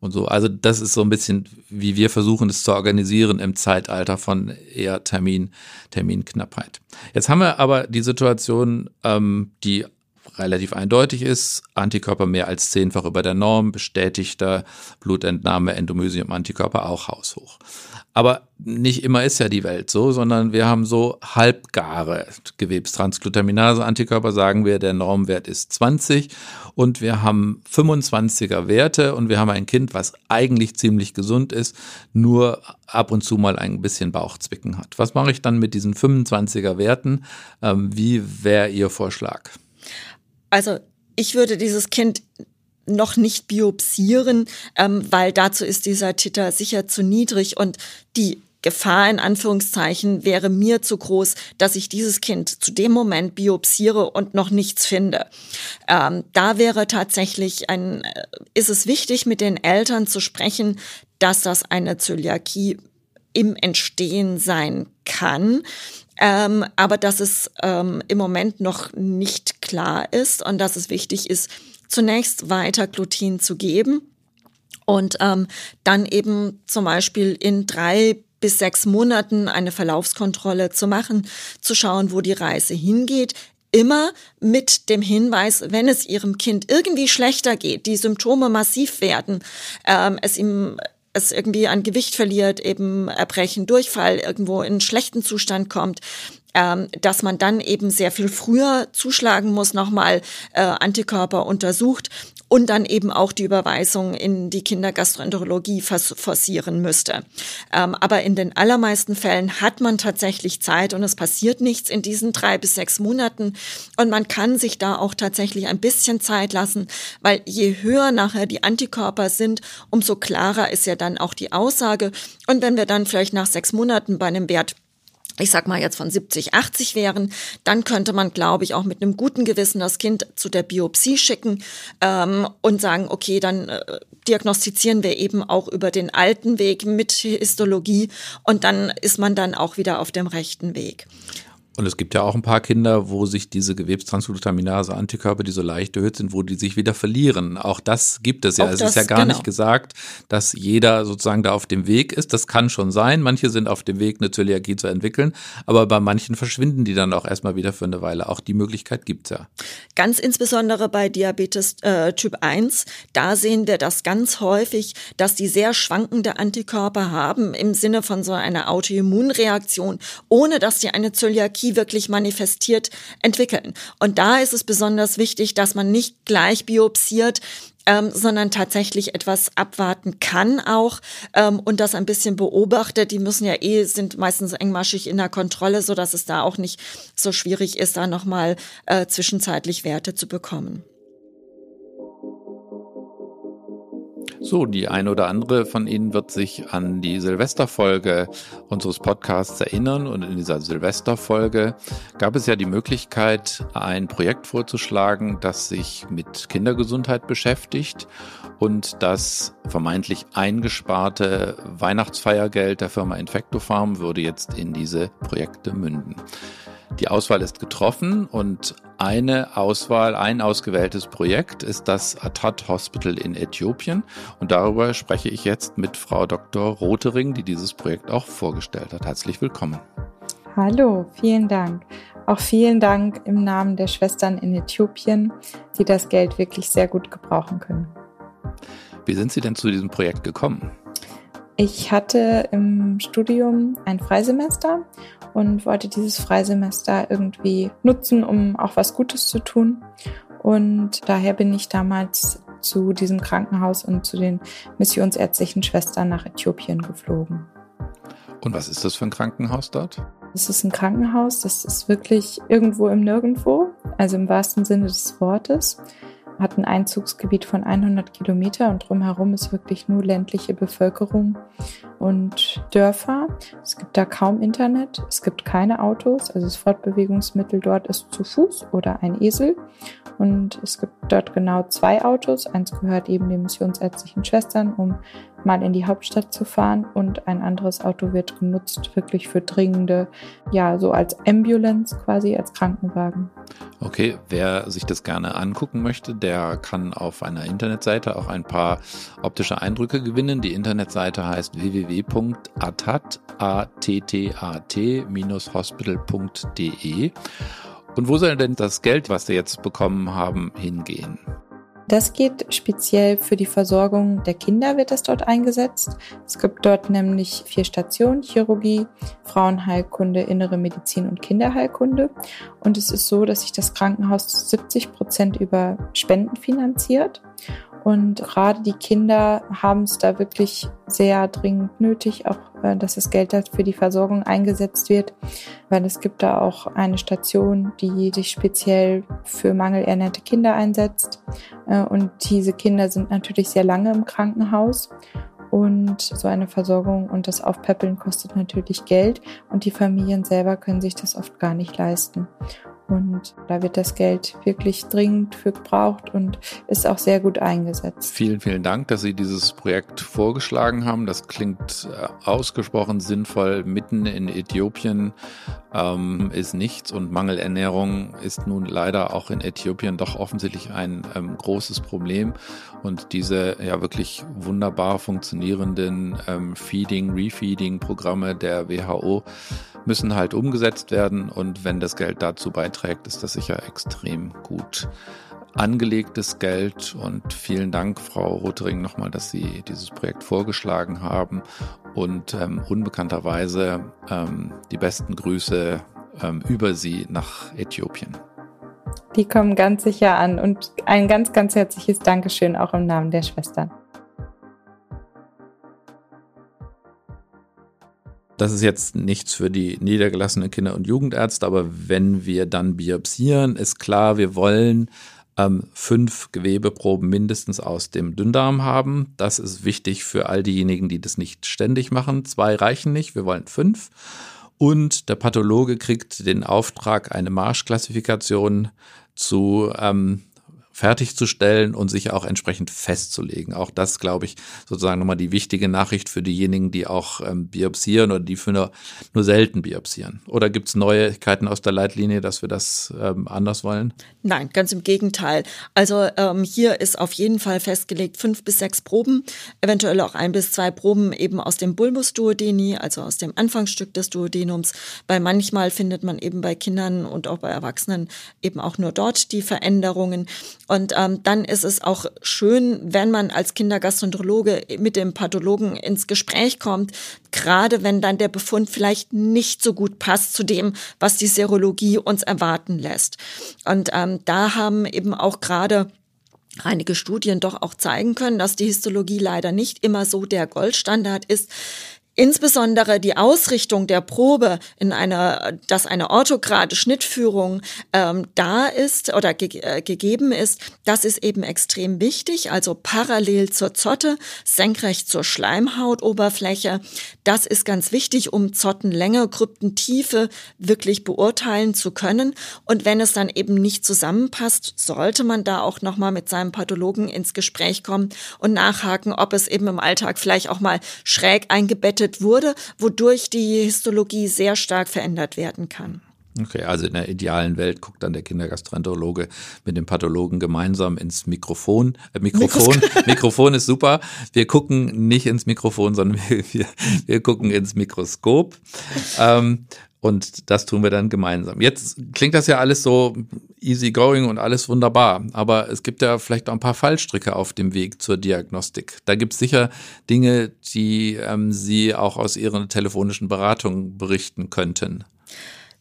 und so. Also das ist so ein bisschen, wie wir versuchen, es zu organisieren im Zeitalter von eher Termin, Terminknappheit. Jetzt haben wir aber die Situation, ähm, die relativ eindeutig ist. Antikörper mehr als zehnfach über der Norm, bestätigter Blutentnahme, Endomysium, Antikörper auch haushoch. Aber nicht immer ist ja die Welt so, sondern wir haben so halbgare Gewebstransglutaminase. Antikörper sagen wir, der Normwert ist 20 und wir haben 25er Werte und wir haben ein Kind, was eigentlich ziemlich gesund ist, nur ab und zu mal ein bisschen Bauchzwicken hat. Was mache ich dann mit diesen 25er Werten? Ähm, wie wäre Ihr Vorschlag? Also ich würde dieses Kind noch nicht biopsieren, ähm, weil dazu ist dieser Titer sicher zu niedrig und die Gefahr in Anführungszeichen wäre mir zu groß, dass ich dieses Kind zu dem Moment biopsiere und noch nichts finde. Ähm, da wäre tatsächlich ein, äh, ist es wichtig, mit den Eltern zu sprechen, dass das eine Zöliakie im Entstehen sein kann. Ähm, aber dass es ähm, im Moment noch nicht klar ist und dass es wichtig ist, zunächst weiter Gluten zu geben und ähm, dann eben zum Beispiel in drei bis sechs Monaten eine Verlaufskontrolle zu machen, zu schauen, wo die Reise hingeht. Immer mit dem Hinweis, wenn es Ihrem Kind irgendwie schlechter geht, die Symptome massiv werden, ähm, es ihm es irgendwie an Gewicht verliert, eben Erbrechen, Durchfall, irgendwo in schlechten Zustand kommt, ähm, dass man dann eben sehr viel früher zuschlagen muss, nochmal äh, Antikörper untersucht und dann eben auch die Überweisung in die Kindergastroenterologie forcieren müsste. Ähm, aber in den allermeisten Fällen hat man tatsächlich Zeit und es passiert nichts in diesen drei bis sechs Monaten und man kann sich da auch tatsächlich ein bisschen Zeit lassen, weil je höher nachher die Antikörper sind, umso klarer ist ja dann auch die Aussage. Und wenn wir dann vielleicht nach sechs Monaten bei einem Wert ich sag mal jetzt von 70, 80 wären, dann könnte man, glaube ich, auch mit einem guten Gewissen das Kind zu der Biopsie schicken ähm, und sagen, okay, dann äh, diagnostizieren wir eben auch über den alten Weg mit Histologie und dann ist man dann auch wieder auf dem rechten Weg. Und es gibt ja auch ein paar Kinder, wo sich diese Gewebstransglutaminase-Antikörper, die so leicht erhöht sind, wo die sich wieder verlieren. Auch das gibt es ja. Auch es das, ist ja gar genau. nicht gesagt, dass jeder sozusagen da auf dem Weg ist. Das kann schon sein. Manche sind auf dem Weg, eine Zöliakie zu entwickeln. Aber bei manchen verschwinden die dann auch erstmal wieder für eine Weile. Auch die Möglichkeit gibt es ja. Ganz insbesondere bei Diabetes äh, Typ 1, da sehen wir das ganz häufig, dass die sehr schwankende Antikörper haben im Sinne von so einer Autoimmunreaktion, ohne dass die eine Zöliakie Therapie wirklich manifestiert entwickeln. Und da ist es besonders wichtig, dass man nicht gleich biopsiert, ähm, sondern tatsächlich etwas abwarten kann auch ähm, und das ein bisschen beobachtet. Die müssen ja eh, sind meistens engmaschig in der Kontrolle, so dass es da auch nicht so schwierig ist, da nochmal äh, zwischenzeitlich Werte zu bekommen. So, die eine oder andere von Ihnen wird sich an die Silvesterfolge unseres Podcasts erinnern. Und in dieser Silvesterfolge gab es ja die Möglichkeit, ein Projekt vorzuschlagen, das sich mit Kindergesundheit beschäftigt und das vermeintlich eingesparte Weihnachtsfeiergeld der Firma Infectofarm würde jetzt in diese Projekte münden. Die Auswahl ist getroffen und eine Auswahl, ein ausgewähltes Projekt ist das Atat Hospital in Äthiopien. Und darüber spreche ich jetzt mit Frau Dr. Rotering, die dieses Projekt auch vorgestellt hat. Herzlich willkommen. Hallo, vielen Dank. Auch vielen Dank im Namen der Schwestern in Äthiopien, die das Geld wirklich sehr gut gebrauchen können. Wie sind Sie denn zu diesem Projekt gekommen? Ich hatte im Studium ein Freisemester und wollte dieses Freisemester irgendwie nutzen, um auch was Gutes zu tun. Und daher bin ich damals zu diesem Krankenhaus und zu den missionsärztlichen Schwestern nach Äthiopien geflogen. Und was ist das für ein Krankenhaus dort? Es ist ein Krankenhaus, das ist wirklich irgendwo im Nirgendwo, also im wahrsten Sinne des Wortes hat ein Einzugsgebiet von 100 Kilometer und drumherum ist wirklich nur ländliche Bevölkerung und Dörfer. Es gibt da kaum Internet, es gibt keine Autos, also das Fortbewegungsmittel dort ist zu Fuß oder ein Esel. Und es gibt dort genau zwei Autos. Eins gehört eben den missionsärztlichen Schwestern, um mal in die Hauptstadt zu fahren und ein anderes Auto wird genutzt wirklich für dringende, ja, so als Ambulance quasi, als Krankenwagen. Okay, wer sich das gerne angucken möchte, der kann auf einer Internetseite auch ein paar optische Eindrücke gewinnen. Die Internetseite heißt www.atat-hospital.de. Und wo soll denn das Geld, was wir jetzt bekommen haben, hingehen? Das geht speziell für die Versorgung der Kinder wird das dort eingesetzt. Es gibt dort nämlich vier Stationen, Chirurgie, Frauenheilkunde, Innere Medizin und Kinderheilkunde. Und es ist so, dass sich das Krankenhaus 70 Prozent über Spenden finanziert. Und gerade die Kinder haben es da wirklich sehr dringend nötig, auch äh, dass das Geld für die Versorgung eingesetzt wird, weil es gibt da auch eine Station, die sich speziell für mangelernährte Kinder einsetzt. Äh, und diese Kinder sind natürlich sehr lange im Krankenhaus. Und so eine Versorgung und das Aufpäppeln kostet natürlich Geld und die Familien selber können sich das oft gar nicht leisten. Und da wird das Geld wirklich dringend für gebraucht und ist auch sehr gut eingesetzt. Vielen, vielen Dank, dass Sie dieses Projekt vorgeschlagen haben. Das klingt äh, ausgesprochen sinnvoll. Mitten in Äthiopien ähm, ist nichts und Mangelernährung ist nun leider auch in Äthiopien doch offensichtlich ein ähm, großes Problem. Und diese ja wirklich wunderbar funktionierenden ähm, Feeding, Refeeding-Programme der WHO müssen halt umgesetzt werden. Und wenn das Geld dazu beiträgt, ist das sicher extrem gut angelegtes Geld. Und vielen Dank, Frau Rothering, nochmal, dass Sie dieses Projekt vorgeschlagen haben. Und ähm, unbekannterweise ähm, die besten Grüße ähm, über Sie nach Äthiopien. Die kommen ganz sicher an und ein ganz, ganz herzliches Dankeschön auch im Namen der Schwestern. Das ist jetzt nichts für die niedergelassenen Kinder- und Jugendärzte, aber wenn wir dann biopsieren, ist klar, wir wollen ähm, fünf Gewebeproben mindestens aus dem Dünndarm haben. Das ist wichtig für all diejenigen, die das nicht ständig machen. Zwei reichen nicht, wir wollen fünf. Und der Pathologe kriegt den Auftrag, eine Marschklassifikation zu ähm, fertigzustellen und sich auch entsprechend festzulegen. Auch das, glaube ich, sozusagen nochmal die wichtige Nachricht für diejenigen, die auch ähm, biopsieren oder die für nur, nur selten biopsieren. Oder gibt es Neuigkeiten aus der Leitlinie, dass wir das ähm, anders wollen? Nein, ganz im Gegenteil. Also ähm, hier ist auf jeden Fall festgelegt fünf bis sechs Proben, eventuell auch ein bis zwei Proben eben aus dem Bulbus duodeni, also aus dem Anfangsstück des Duodenums, weil manchmal findet man eben bei Kindern und auch bei Erwachsenen eben auch nur dort die Veränderungen. Und ähm, dann ist es auch schön, wenn man als Kindergastroenterologe mit dem Pathologen ins Gespräch kommt, gerade wenn dann der Befund vielleicht nicht so gut passt zu dem, was die Serologie uns erwarten lässt. Und ähm, da haben eben auch gerade einige Studien doch auch zeigen können, dass die Histologie leider nicht immer so der Goldstandard ist. Insbesondere die Ausrichtung der Probe in einer, dass eine orthograde Schnittführung ähm, da ist oder ge äh, gegeben ist, das ist eben extrem wichtig. Also parallel zur Zotte, senkrecht zur Schleimhautoberfläche. Das ist ganz wichtig, um Zottenlänge, Kryptentiefe wirklich beurteilen zu können. Und wenn es dann eben nicht zusammenpasst, sollte man da auch nochmal mit seinem Pathologen ins Gespräch kommen und nachhaken, ob es eben im Alltag vielleicht auch mal schräg eingebettet vermutet wurde, wodurch die Histologie sehr stark verändert werden kann. Okay, also in der idealen Welt guckt dann der Kindergastroenterologe mit dem Pathologen gemeinsam ins Mikrofon. Äh, Mikrofon, Mikrofon ist super. Wir gucken nicht ins Mikrofon, sondern wir, wir, wir gucken ins Mikroskop. Ähm, Und das tun wir dann gemeinsam. Jetzt klingt das ja alles so easy going und alles wunderbar. Aber es gibt ja vielleicht auch ein paar Fallstricke auf dem Weg zur Diagnostik. Da gibt es sicher Dinge, die ähm, Sie auch aus Ihren telefonischen Beratungen berichten könnten.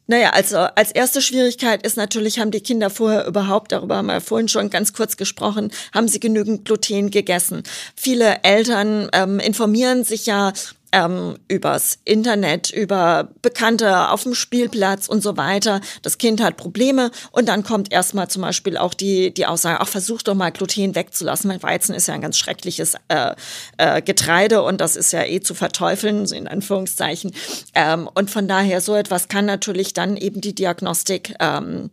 Naja, also als erste Schwierigkeit ist natürlich, haben die Kinder vorher überhaupt, darüber haben wir vorhin schon ganz kurz gesprochen, haben sie genügend Gluten gegessen. Viele Eltern ähm, informieren sich ja ähm, übers Internet, über Bekannte auf dem Spielplatz und so weiter. Das Kind hat Probleme und dann kommt erstmal zum Beispiel auch die, die Aussage, ach, versuch doch mal Gluten wegzulassen. Mein Weizen ist ja ein ganz schreckliches äh, äh, Getreide und das ist ja eh zu verteufeln, in Anführungszeichen. Ähm, und von daher so etwas kann natürlich dann eben die Diagnostik ähm,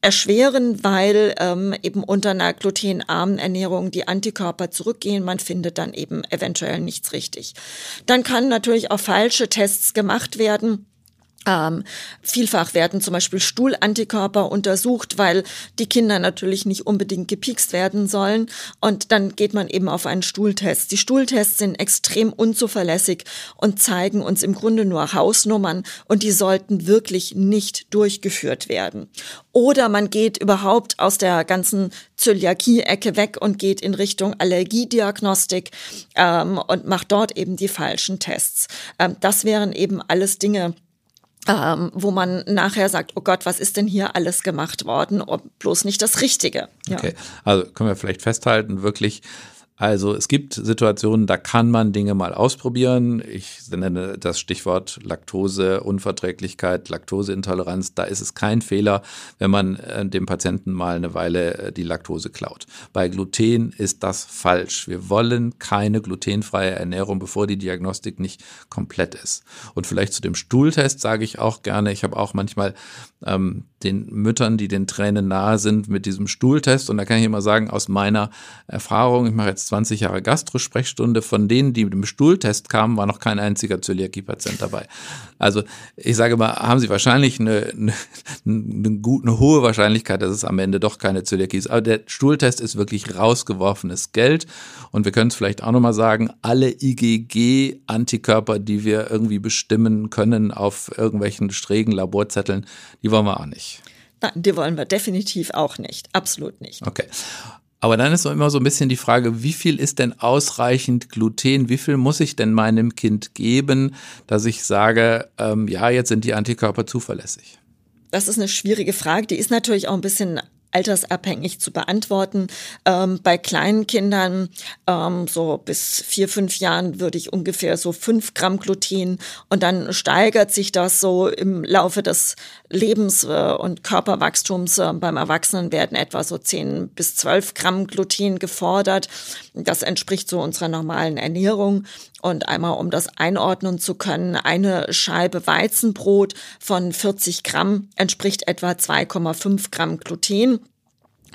erschweren, weil ähm, eben unter einer glutenarmen Ernährung die Antikörper zurückgehen. Man findet dann eben eventuell nichts richtig. Dann kann natürlich auch falsche Tests gemacht werden ähm, vielfach werden zum Beispiel Stuhlantikörper untersucht, weil die Kinder natürlich nicht unbedingt gepikst werden sollen. Und dann geht man eben auf einen Stuhltest. Die Stuhltests sind extrem unzuverlässig und zeigen uns im Grunde nur Hausnummern und die sollten wirklich nicht durchgeführt werden. Oder man geht überhaupt aus der ganzen Zöliakie-Ecke weg und geht in Richtung Allergiediagnostik ähm, und macht dort eben die falschen Tests. Ähm, das wären eben alles Dinge, ähm, wo man nachher sagt, oh Gott, was ist denn hier alles gemacht worden? Oh, bloß nicht das Richtige. Ja. Okay, also können wir vielleicht festhalten, wirklich also es gibt Situationen, da kann man Dinge mal ausprobieren. Ich nenne das Stichwort Laktoseunverträglichkeit, Laktoseintoleranz. Da ist es kein Fehler, wenn man äh, dem Patienten mal eine Weile äh, die Laktose klaut. Bei Gluten ist das falsch. Wir wollen keine glutenfreie Ernährung, bevor die Diagnostik nicht komplett ist. Und vielleicht zu dem Stuhltest sage ich auch gerne, ich habe auch manchmal ähm, den Müttern, die den Tränen nahe sind, mit diesem Stuhltest. Und da kann ich immer sagen, aus meiner Erfahrung, ich mache jetzt 20 Jahre Gastrosprechstunde, von denen, die mit dem Stuhltest kamen, war noch kein einziger Zöliakie-Patient dabei. Also ich sage mal, haben Sie wahrscheinlich eine, eine, eine, gute, eine hohe Wahrscheinlichkeit, dass es am Ende doch keine Zöliakie ist. Aber der Stuhltest ist wirklich rausgeworfenes Geld. Und wir können es vielleicht auch nochmal sagen, alle IgG-Antikörper, die wir irgendwie bestimmen können auf irgendwelchen schrägen Laborzetteln, die wollen wir auch nicht. Nein, die wollen wir definitiv auch nicht. Absolut nicht. Okay. Aber dann ist immer so ein bisschen die Frage, wie viel ist denn ausreichend Gluten? Wie viel muss ich denn meinem Kind geben, dass ich sage, ähm, ja, jetzt sind die Antikörper zuverlässig? Das ist eine schwierige Frage. Die ist natürlich auch ein bisschen altersabhängig zu beantworten. Ähm, bei kleinen Kindern, ähm, so bis vier, fünf Jahren, würde ich ungefähr so fünf Gramm Gluten und dann steigert sich das so im Laufe des Lebens äh, und Körperwachstums. Äh, beim Erwachsenen werden etwa so zehn bis zwölf Gramm Gluten gefordert. Das entspricht so unserer normalen Ernährung. Und einmal, um das einordnen zu können, eine Scheibe Weizenbrot von 40 Gramm entspricht etwa 2,5 Gramm Gluten.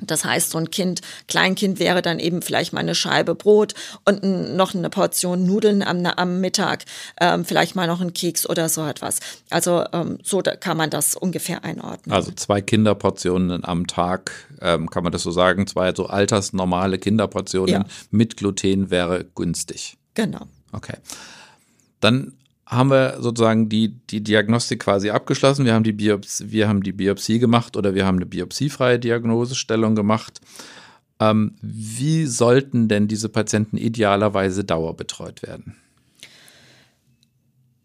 Das heißt, so ein Kind, Kleinkind wäre dann eben vielleicht mal eine Scheibe Brot und noch eine Portion Nudeln am, am Mittag, ähm, vielleicht mal noch ein Keks oder so etwas. Also ähm, so kann man das ungefähr einordnen. Also zwei Kinderportionen am Tag, ähm, kann man das so sagen, zwei so altersnormale Kinderportionen ja. mit Gluten wäre günstig. Genau. Okay. Dann haben wir sozusagen die, die Diagnostik quasi abgeschlossen. Wir haben die, Biopsie, wir haben die Biopsie gemacht oder wir haben eine biopsiefreie Diagnosestellung gemacht. Ähm, wie sollten denn diese Patienten idealerweise dauerbetreut werden?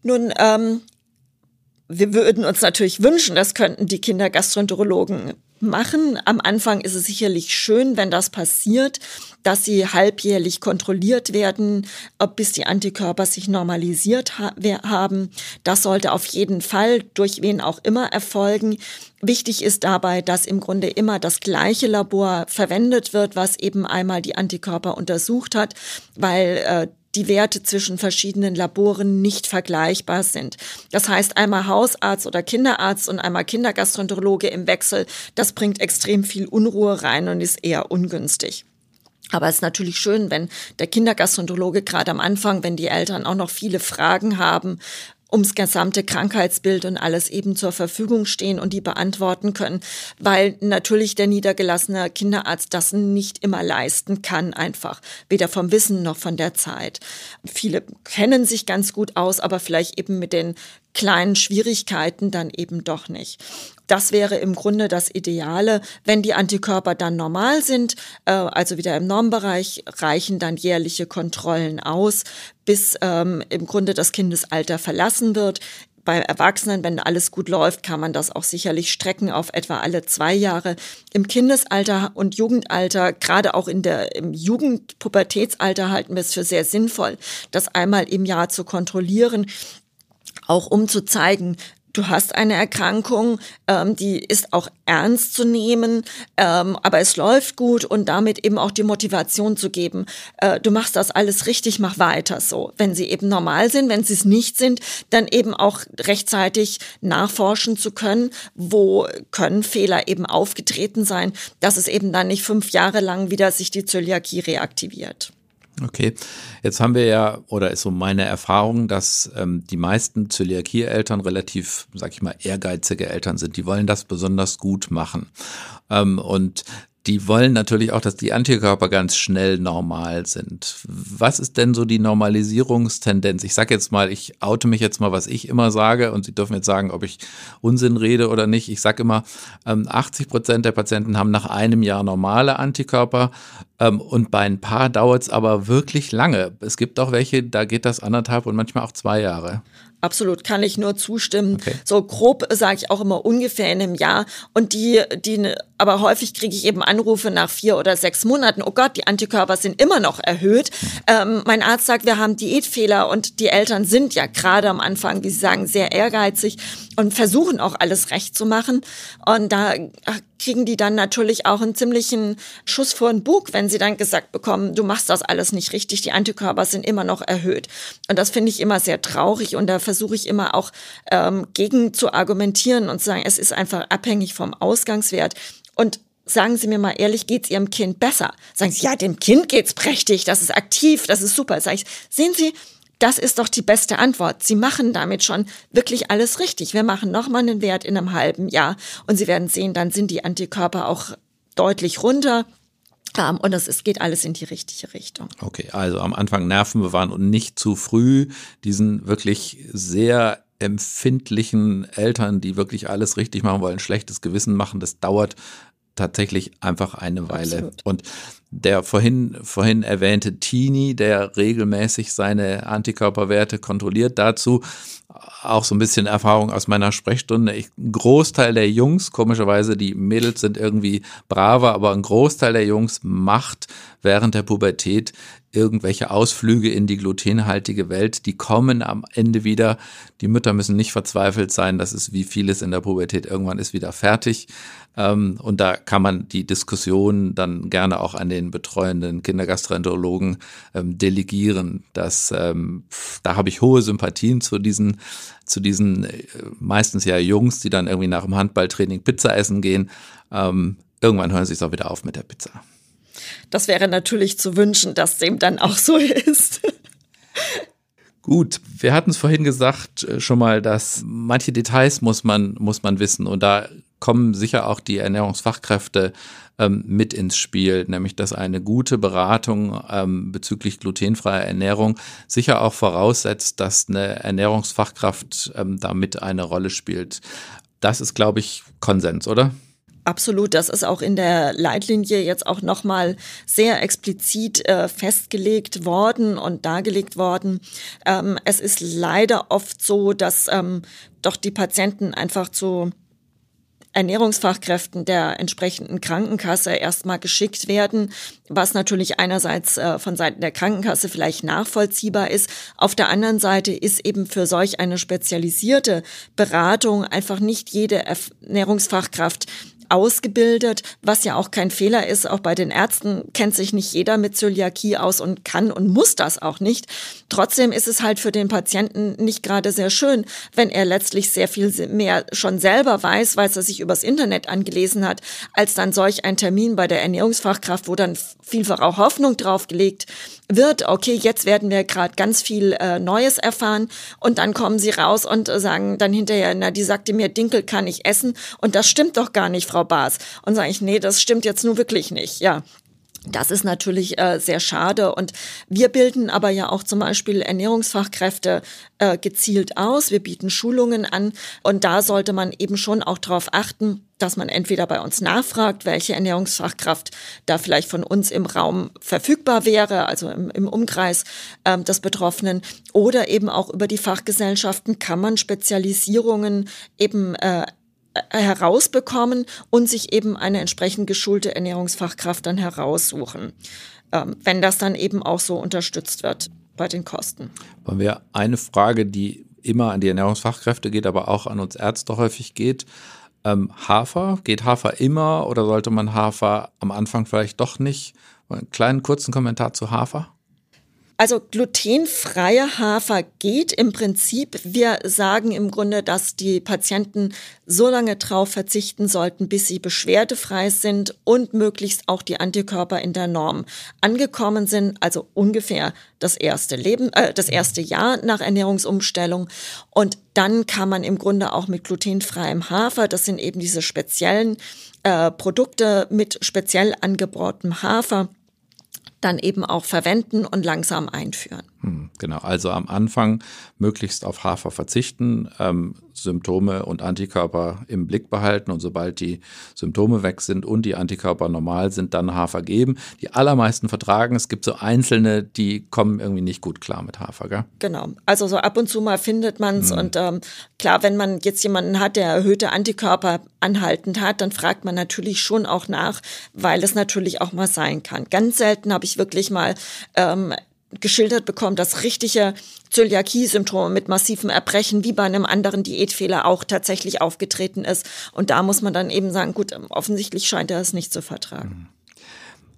Nun, ähm, wir würden uns natürlich wünschen, das könnten die Kindergastroenterologen machen. Am Anfang ist es sicherlich schön, wenn das passiert, dass sie halbjährlich kontrolliert werden, bis die Antikörper sich normalisiert ha haben. Das sollte auf jeden Fall durch wen auch immer erfolgen. Wichtig ist dabei, dass im Grunde immer das gleiche Labor verwendet wird, was eben einmal die Antikörper untersucht hat, weil äh, die Werte zwischen verschiedenen Laboren nicht vergleichbar sind. Das heißt, einmal Hausarzt oder Kinderarzt und einmal Kindergastroenterologe im Wechsel, das bringt extrem viel Unruhe rein und ist eher ungünstig. Aber es ist natürlich schön, wenn der Kindergastroenterologe gerade am Anfang, wenn die Eltern auch noch viele Fragen haben, ums gesamte Krankheitsbild und alles eben zur Verfügung stehen und die beantworten können, weil natürlich der niedergelassene Kinderarzt das nicht immer leisten kann, einfach weder vom Wissen noch von der Zeit. Viele kennen sich ganz gut aus, aber vielleicht eben mit den kleinen Schwierigkeiten dann eben doch nicht. Das wäre im Grunde das Ideale. Wenn die Antikörper dann normal sind, äh, also wieder im Normbereich, reichen dann jährliche Kontrollen aus, bis ähm, im Grunde das Kindesalter verlassen wird. Bei Erwachsenen, wenn alles gut läuft, kann man das auch sicherlich strecken auf etwa alle zwei Jahre. Im Kindesalter und Jugendalter, gerade auch in der, im Jugendpubertätsalter halten wir es für sehr sinnvoll, das einmal im Jahr zu kontrollieren auch um zu zeigen, du hast eine Erkrankung, ähm, die ist auch ernst zu nehmen, ähm, aber es läuft gut und damit eben auch die Motivation zu geben, äh, du machst das alles richtig, mach weiter so. Wenn sie eben normal sind, wenn sie es nicht sind, dann eben auch rechtzeitig nachforschen zu können, wo können Fehler eben aufgetreten sein, dass es eben dann nicht fünf Jahre lang wieder sich die Zöliakie reaktiviert. Okay, jetzt haben wir ja, oder ist so meine Erfahrung, dass ähm, die meisten Zöliakie-Eltern relativ, sag ich mal, ehrgeizige Eltern sind. Die wollen das besonders gut machen. Ähm, und die wollen natürlich auch, dass die Antikörper ganz schnell normal sind. Was ist denn so die Normalisierungstendenz? Ich sage jetzt mal, ich oute mich jetzt mal, was ich immer sage, und Sie dürfen jetzt sagen, ob ich Unsinn rede oder nicht. Ich sage immer, 80 ähm, Prozent der Patienten haben nach einem Jahr normale Antikörper ähm, und bei ein paar dauert es aber wirklich lange. Es gibt auch welche, da geht das anderthalb und manchmal auch zwei Jahre. Absolut, kann ich nur zustimmen. Okay. So grob sage ich auch immer ungefähr in einem Jahr. Und die, die, aber häufig kriege ich eben Anrufe nach vier oder sechs Monaten. Oh Gott, die Antikörper sind immer noch erhöht. Ähm, mein Arzt sagt, wir haben Diätfehler und die Eltern sind ja gerade am Anfang, wie Sie sagen, sehr ehrgeizig und versuchen auch alles recht zu machen. Und da kriegen die dann natürlich auch einen ziemlichen Schuss vor den Bug, wenn sie dann gesagt bekommen, du machst das alles nicht richtig, die Antikörper sind immer noch erhöht. Und das finde ich immer sehr traurig und da versuche ich immer auch ähm, gegen zu argumentieren und zu sagen, es ist einfach abhängig vom Ausgangswert. Und sagen Sie mir mal ehrlich, geht's Ihrem Kind besser? Sagen Sie, ja, dem Kind geht's prächtig, das ist aktiv, das ist super. Sag ich, sehen Sie, das ist doch die beste Antwort. Sie machen damit schon wirklich alles richtig. Wir machen nochmal einen Wert in einem halben Jahr und Sie werden sehen, dann sind die Antikörper auch deutlich runter. Und es geht alles in die richtige Richtung. Okay, also am Anfang Nerven bewahren und nicht zu früh diesen wirklich sehr empfindlichen Eltern, die wirklich alles richtig machen wollen, schlechtes Gewissen machen. Das dauert tatsächlich einfach eine Weile. Absolut. Und der vorhin, vorhin erwähnte Teenie, der regelmäßig seine Antikörperwerte kontrolliert, dazu auch so ein bisschen Erfahrung aus meiner Sprechstunde. Ich, ein Großteil der Jungs, komischerweise, die Mädels sind irgendwie braver, aber ein Großteil der Jungs macht während der Pubertät irgendwelche Ausflüge in die glutenhaltige Welt, die kommen am Ende wieder. Die Mütter müssen nicht verzweifelt sein, das ist wie vieles in der Pubertät, irgendwann ist wieder fertig. Ähm, und da kann man die Diskussion dann gerne auch an den betreuenden Kindergastroenterologen ähm, delegieren. Das, ähm, da habe ich hohe Sympathien zu diesen, zu diesen äh, meistens ja Jungs, die dann irgendwie nach dem Handballtraining Pizza essen gehen. irgendwann hören sie es auch wieder auf mit der Pizza. Das wäre natürlich zu wünschen, dass dem dann auch so ist. Gut, wir hatten es vorhin gesagt äh, schon mal, dass manche Details muss man, muss man wissen und da kommen sicher auch die Ernährungsfachkräfte ähm, mit ins Spiel, nämlich dass eine gute Beratung ähm, bezüglich glutenfreier Ernährung sicher auch voraussetzt, dass eine Ernährungsfachkraft ähm, da mit eine Rolle spielt. Das ist, glaube ich, Konsens, oder? Absolut, das ist auch in der Leitlinie jetzt auch nochmal sehr explizit äh, festgelegt worden und dargelegt worden. Ähm, es ist leider oft so, dass ähm, doch die Patienten einfach zu Ernährungsfachkräften der entsprechenden Krankenkasse erstmal geschickt werden, was natürlich einerseits äh, von Seiten der Krankenkasse vielleicht nachvollziehbar ist. Auf der anderen Seite ist eben für solch eine spezialisierte Beratung einfach nicht jede Ernährungsfachkraft ausgebildet, was ja auch kein Fehler ist. Auch bei den Ärzten kennt sich nicht jeder mit Zöliakie aus und kann und muss das auch nicht. Trotzdem ist es halt für den Patienten nicht gerade sehr schön, wenn er letztlich sehr viel mehr schon selber weiß, weil er sich übers Internet angelesen hat, als dann solch ein Termin bei der Ernährungsfachkraft, wo dann vielfach auch Hoffnung draufgelegt wird, okay, jetzt werden wir gerade ganz viel äh, Neues erfahren und dann kommen sie raus und äh, sagen dann hinterher, na, die sagte mir, Dinkel kann ich essen und das stimmt doch gar nicht, Frau Baas. Und sage ich, nee, das stimmt jetzt nur wirklich nicht, ja. Das ist natürlich äh, sehr schade. Und wir bilden aber ja auch zum Beispiel Ernährungsfachkräfte äh, gezielt aus. Wir bieten Schulungen an. Und da sollte man eben schon auch darauf achten, dass man entweder bei uns nachfragt, welche Ernährungsfachkraft da vielleicht von uns im Raum verfügbar wäre, also im, im Umkreis ähm, des Betroffenen, oder eben auch über die Fachgesellschaften kann man Spezialisierungen eben äh, äh, herausbekommen und sich eben eine entsprechend geschulte Ernährungsfachkraft dann heraussuchen, ähm, wenn das dann eben auch so unterstützt wird bei den Kosten. Wollen wir eine Frage, die immer an die Ernährungsfachkräfte geht, aber auch an uns Ärzte häufig geht. Ähm, Hafer, geht Hafer immer oder sollte man Hafer am Anfang vielleicht doch nicht? Einen kleinen kurzen Kommentar zu Hafer? Also glutenfreier Hafer geht im Prinzip. Wir sagen im Grunde, dass die Patienten so lange drauf verzichten sollten, bis sie beschwerdefrei sind und möglichst auch die Antikörper in der Norm angekommen sind, also ungefähr das erste Leben, äh, das erste Jahr nach Ernährungsumstellung. Und dann kann man im Grunde auch mit glutenfreiem Hafer, das sind eben diese speziellen äh, Produkte mit speziell angebautem Hafer, dann eben auch verwenden und langsam einführen. Hm, genau, also am Anfang möglichst auf Hafer verzichten, ähm, Symptome und Antikörper im Blick behalten und sobald die Symptome weg sind und die Antikörper normal sind, dann Hafer geben. Die allermeisten vertragen. Es gibt so einzelne, die kommen irgendwie nicht gut klar mit Hafer, gell? Genau. Also so ab und zu mal findet man es hm. und ähm, klar, wenn man jetzt jemanden hat, der erhöhte Antikörper anhaltend hat, dann fragt man natürlich schon auch nach, weil es natürlich auch mal sein kann. Ganz selten habe ich wirklich mal ähm, geschildert bekommen, dass richtige Zöliakie-Symptome mit massivem Erbrechen wie bei einem anderen Diätfehler auch tatsächlich aufgetreten ist. Und da muss man dann eben sagen, gut, offensichtlich scheint er es nicht zu vertragen. Mhm.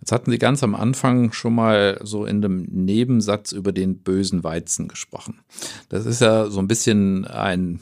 Jetzt hatten Sie ganz am Anfang schon mal so in einem Nebensatz über den bösen Weizen gesprochen. Das ist ja so ein bisschen ein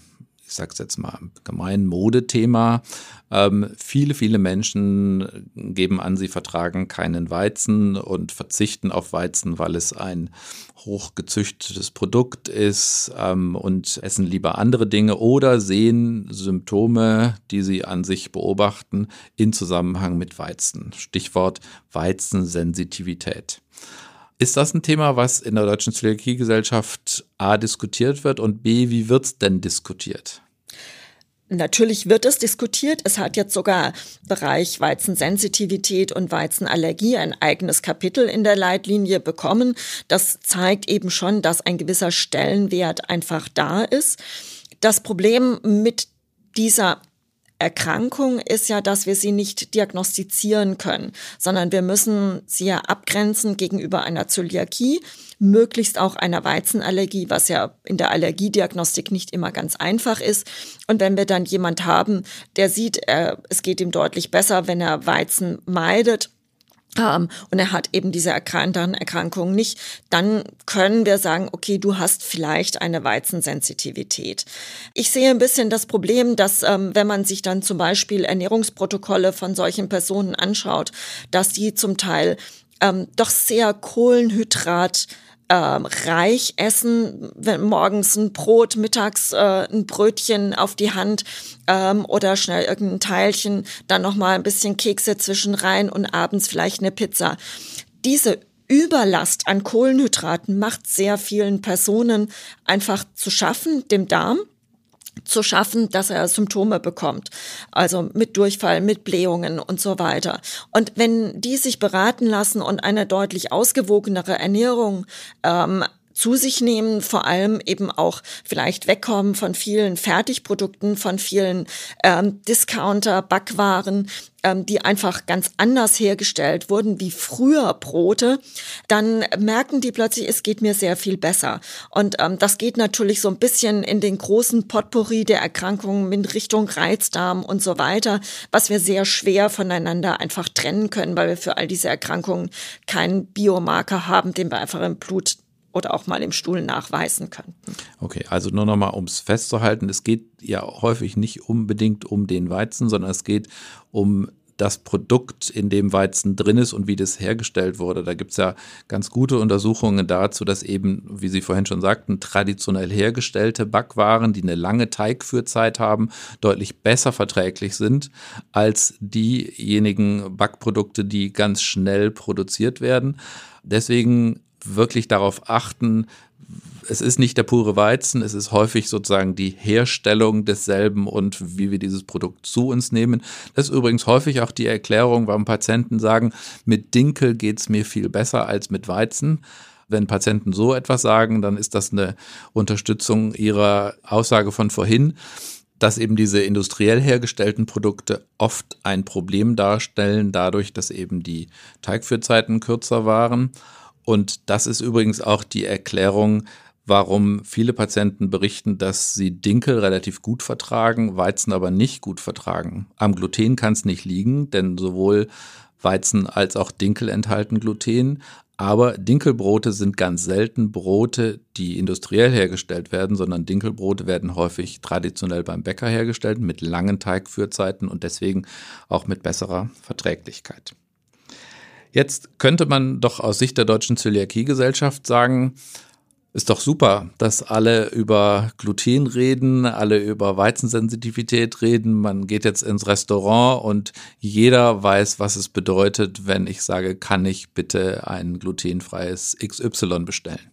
ich sage es jetzt mal, gemein Modethema. Ähm, viele, viele Menschen geben an, sie vertragen keinen Weizen und verzichten auf Weizen, weil es ein hochgezüchtetes Produkt ist ähm, und essen lieber andere Dinge oder sehen Symptome, die sie an sich beobachten, in Zusammenhang mit Weizen. Stichwort Weizensensitivität. Ist das ein Thema, was in der Deutschen Zöliakiegesellschaft A diskutiert wird und B, wie wird es denn diskutiert? Natürlich wird es diskutiert. Es hat jetzt sogar Bereich Weizensensitivität und Weizenallergie ein eigenes Kapitel in der Leitlinie bekommen. Das zeigt eben schon, dass ein gewisser Stellenwert einfach da ist. Das Problem mit dieser Erkrankung ist ja, dass wir sie nicht diagnostizieren können, sondern wir müssen sie ja abgrenzen gegenüber einer Zöliakie, möglichst auch einer Weizenallergie, was ja in der Allergiediagnostik nicht immer ganz einfach ist. Und wenn wir dann jemand haben, der sieht, äh, es geht ihm deutlich besser, wenn er Weizen meidet, ähm, und er hat eben diese anderen Erkrankungen nicht, dann können wir sagen, okay, du hast vielleicht eine Weizensensitivität. Ich sehe ein bisschen das Problem, dass ähm, wenn man sich dann zum Beispiel Ernährungsprotokolle von solchen Personen anschaut, dass die zum Teil ähm, doch sehr Kohlenhydrat ähm, reich essen, wenn morgens ein Brot, mittags äh, ein Brötchen auf die Hand ähm, oder schnell irgendein Teilchen, dann noch mal ein bisschen Kekse zwischen rein und abends vielleicht eine Pizza. Diese Überlast an Kohlenhydraten macht sehr vielen Personen einfach zu schaffen, dem Darm zu schaffen, dass er Symptome bekommt. Also mit Durchfall, mit Blähungen und so weiter. Und wenn die sich beraten lassen und eine deutlich ausgewogenere Ernährung ähm, zu sich nehmen, vor allem eben auch vielleicht wegkommen von vielen Fertigprodukten, von vielen ähm, Discounter-Backwaren, ähm, die einfach ganz anders hergestellt wurden wie früher Brote, dann merken die plötzlich, es geht mir sehr viel besser. Und ähm, das geht natürlich so ein bisschen in den großen Potpourri der Erkrankungen in Richtung Reizdarm und so weiter, was wir sehr schwer voneinander einfach trennen können, weil wir für all diese Erkrankungen keinen Biomarker haben, den wir einfach im Blut oder auch mal im Stuhl nachweisen könnten. Okay, also nur nochmal, um es festzuhalten, es geht ja häufig nicht unbedingt um den Weizen, sondern es geht um das Produkt in dem Weizen drin ist und wie das hergestellt wurde. Da gibt es ja ganz gute Untersuchungen dazu, dass eben, wie Sie vorhin schon sagten, traditionell hergestellte Backwaren, die eine lange Teigführzeit haben, deutlich besser verträglich sind als diejenigen Backprodukte, die ganz schnell produziert werden. Deswegen wirklich darauf achten, es ist nicht der pure Weizen, es ist häufig sozusagen die Herstellung desselben und wie wir dieses Produkt zu uns nehmen. Das ist übrigens häufig auch die Erklärung, warum Patienten sagen, mit Dinkel geht es mir viel besser als mit Weizen. Wenn Patienten so etwas sagen, dann ist das eine Unterstützung ihrer Aussage von vorhin, dass eben diese industriell hergestellten Produkte oft ein Problem darstellen, dadurch, dass eben die Teigführzeiten kürzer waren. Und das ist übrigens auch die Erklärung, warum viele Patienten berichten, dass sie Dinkel relativ gut vertragen, Weizen aber nicht gut vertragen. Am Gluten kann es nicht liegen, denn sowohl Weizen als auch Dinkel enthalten Gluten. Aber Dinkelbrote sind ganz selten Brote, die industriell hergestellt werden, sondern Dinkelbrote werden häufig traditionell beim Bäcker hergestellt mit langen Teigführzeiten und deswegen auch mit besserer Verträglichkeit. Jetzt könnte man doch aus Sicht der Deutschen Zöliakiegesellschaft sagen, ist doch super, dass alle über Gluten reden, alle über Weizensensitivität reden. Man geht jetzt ins Restaurant und jeder weiß, was es bedeutet, wenn ich sage, kann ich bitte ein glutenfreies XY bestellen.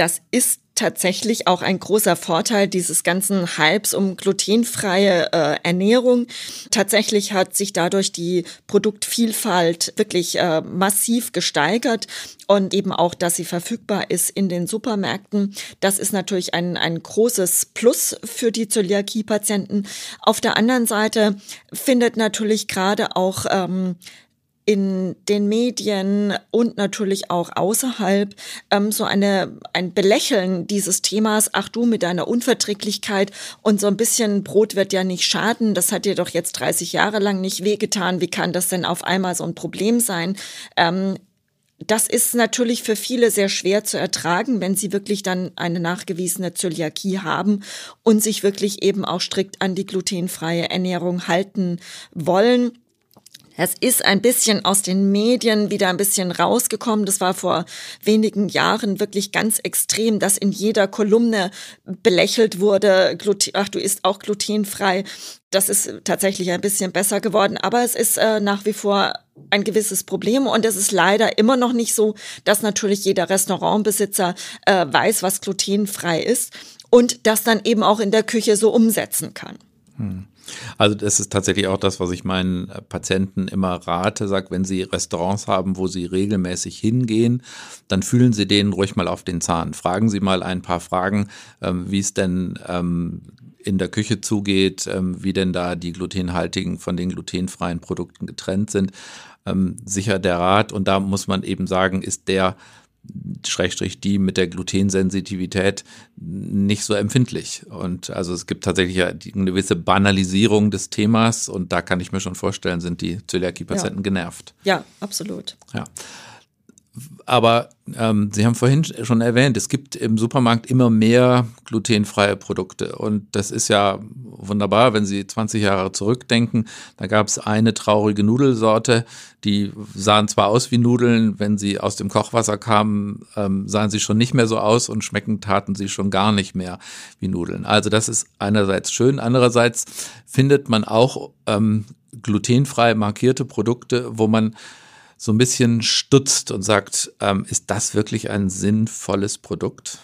Das ist tatsächlich auch ein großer Vorteil dieses ganzen Hypes um glutenfreie äh, Ernährung. Tatsächlich hat sich dadurch die Produktvielfalt wirklich äh, massiv gesteigert und eben auch, dass sie verfügbar ist in den Supermärkten. Das ist natürlich ein, ein großes Plus für die Zöliakie-Patienten. Auf der anderen Seite findet natürlich gerade auch ähm, in den Medien und natürlich auch außerhalb ähm, so eine ein Belächeln dieses Themas. Ach du mit deiner Unverträglichkeit und so ein bisschen Brot wird ja nicht schaden. Das hat dir doch jetzt 30 Jahre lang nicht wehgetan. Wie kann das denn auf einmal so ein Problem sein? Ähm, das ist natürlich für viele sehr schwer zu ertragen, wenn sie wirklich dann eine nachgewiesene Zöliakie haben und sich wirklich eben auch strikt an die glutenfreie Ernährung halten wollen. Es ist ein bisschen aus den Medien wieder ein bisschen rausgekommen. Das war vor wenigen Jahren wirklich ganz extrem, dass in jeder Kolumne belächelt wurde, ach, du isst auch glutenfrei. Das ist tatsächlich ein bisschen besser geworden, aber es ist äh, nach wie vor ein gewisses Problem und es ist leider immer noch nicht so, dass natürlich jeder Restaurantbesitzer äh, weiß, was glutenfrei ist und das dann eben auch in der Küche so umsetzen kann. Hm. Also das ist tatsächlich auch das, was ich meinen Patienten immer rate, sag, wenn sie Restaurants haben, wo sie regelmäßig hingehen, dann fühlen sie denen ruhig mal auf den Zahn. Fragen Sie mal ein paar Fragen, ähm, wie es denn ähm, in der Küche zugeht, ähm, wie denn da die glutenhaltigen von den glutenfreien Produkten getrennt sind. Ähm, sicher der Rat und da muss man eben sagen, ist der Schrägstrich die mit der Glutensensitivität nicht so empfindlich. Und also es gibt tatsächlich eine gewisse Banalisierung des Themas und da kann ich mir schon vorstellen, sind die Zöliakie-Patienten ja. genervt. Ja, absolut. Ja. Aber ähm, Sie haben vorhin schon erwähnt, es gibt im Supermarkt immer mehr glutenfreie Produkte. Und das ist ja wunderbar, wenn Sie 20 Jahre zurückdenken. Da gab es eine traurige Nudelsorte, die sahen zwar aus wie Nudeln, wenn sie aus dem Kochwasser kamen, ähm, sahen sie schon nicht mehr so aus und schmecken taten sie schon gar nicht mehr wie Nudeln. Also das ist einerseits schön, andererseits findet man auch ähm, glutenfrei markierte Produkte, wo man so ein bisschen stutzt und sagt, ähm, ist das wirklich ein sinnvolles Produkt?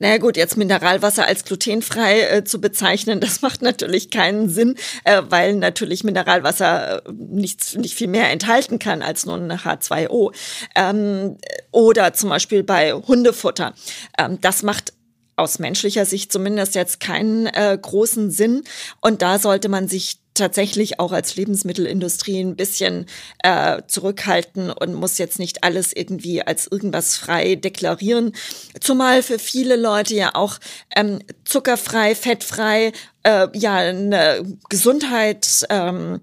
Naja gut, jetzt Mineralwasser als glutenfrei äh, zu bezeichnen, das macht natürlich keinen Sinn, äh, weil natürlich Mineralwasser äh, nichts, nicht viel mehr enthalten kann als nur ein H2O. Ähm, oder zum Beispiel bei Hundefutter. Ähm, das macht aus menschlicher Sicht zumindest jetzt keinen äh, großen Sinn. Und da sollte man sich tatsächlich auch als Lebensmittelindustrie ein bisschen äh, zurückhalten und muss jetzt nicht alles irgendwie als irgendwas frei deklarieren. Zumal für viele Leute ja auch ähm, zuckerfrei, fettfrei äh, ja eine Gesundheit ähm,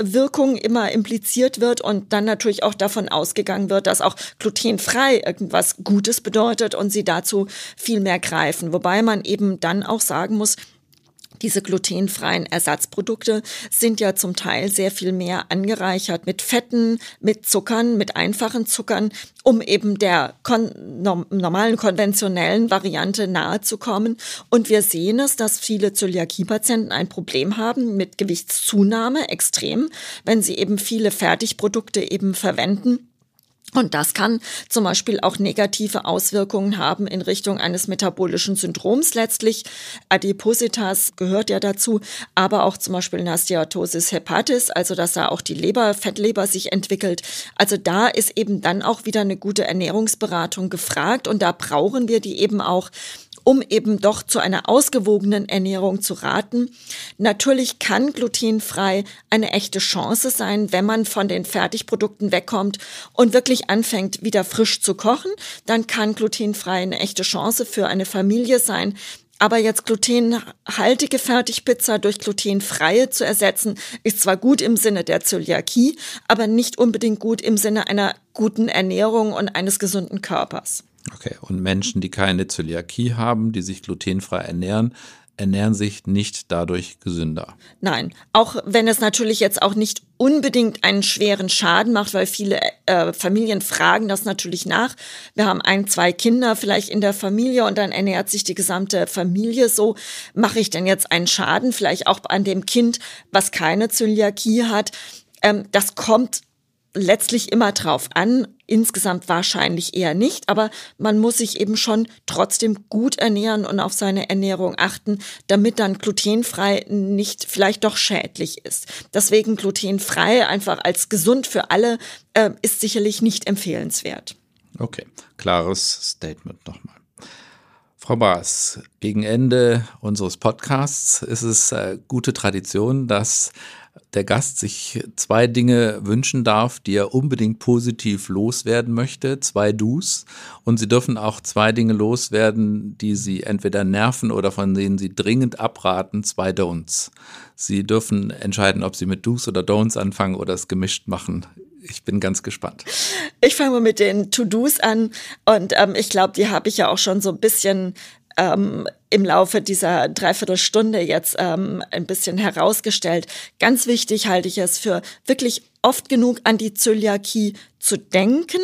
Wirkung immer impliziert wird und dann natürlich auch davon ausgegangen wird, dass auch glutenfrei irgendwas Gutes bedeutet und sie dazu viel mehr greifen. Wobei man eben dann auch sagen muss, diese glutenfreien Ersatzprodukte sind ja zum Teil sehr viel mehr angereichert mit Fetten, mit Zuckern, mit einfachen Zuckern, um eben der kon normalen konventionellen Variante nahe zu kommen. Und wir sehen es, dass viele Zöliakie-Patienten ein Problem haben mit Gewichtszunahme extrem, wenn sie eben viele Fertigprodukte eben verwenden und das kann zum Beispiel auch negative Auswirkungen haben in Richtung eines metabolischen Syndroms letztlich. Adipositas gehört ja dazu, aber auch zum Beispiel eine Steatosis hepatis, also dass da auch die Leber, Fettleber sich entwickelt. Also da ist eben dann auch wieder eine gute Ernährungsberatung gefragt und da brauchen wir die eben auch um eben doch zu einer ausgewogenen Ernährung zu raten. Natürlich kann glutenfrei eine echte Chance sein, wenn man von den Fertigprodukten wegkommt und wirklich anfängt, wieder frisch zu kochen. Dann kann glutenfrei eine echte Chance für eine Familie sein. Aber jetzt glutenhaltige Fertigpizza durch glutenfreie zu ersetzen, ist zwar gut im Sinne der Zöliakie, aber nicht unbedingt gut im Sinne einer guten Ernährung und eines gesunden Körpers. Okay, und Menschen, die keine Zöliakie haben, die sich glutenfrei ernähren, ernähren sich nicht dadurch gesünder. Nein, auch wenn es natürlich jetzt auch nicht unbedingt einen schweren Schaden macht, weil viele äh, Familien fragen das natürlich nach. Wir haben ein, zwei Kinder vielleicht in der Familie und dann ernährt sich die gesamte Familie so. Mache ich denn jetzt einen Schaden vielleicht auch an dem Kind, was keine Zöliakie hat? Ähm, das kommt letztlich immer drauf an. Insgesamt wahrscheinlich eher nicht, aber man muss sich eben schon trotzdem gut ernähren und auf seine Ernährung achten, damit dann glutenfrei nicht vielleicht doch schädlich ist. Deswegen glutenfrei einfach als gesund für alle äh, ist sicherlich nicht empfehlenswert. Okay, klares Statement nochmal. Frau Baas, gegen Ende unseres Podcasts ist es äh, gute Tradition, dass der Gast sich zwei Dinge wünschen darf, die er unbedingt positiv loswerden möchte, zwei Dus. Und sie dürfen auch zwei Dinge loswerden, die sie entweder nerven oder von denen sie dringend abraten, zwei Don'ts. Sie dürfen entscheiden, ob sie mit Dus oder Don'ts anfangen oder es gemischt machen. Ich bin ganz gespannt. Ich fange mal mit den To-Dos an und ähm, ich glaube, die habe ich ja auch schon so ein bisschen ähm, im Laufe dieser Dreiviertelstunde jetzt ähm, ein bisschen herausgestellt. Ganz wichtig halte ich es für wirklich oft genug an die Zöliakie zu denken,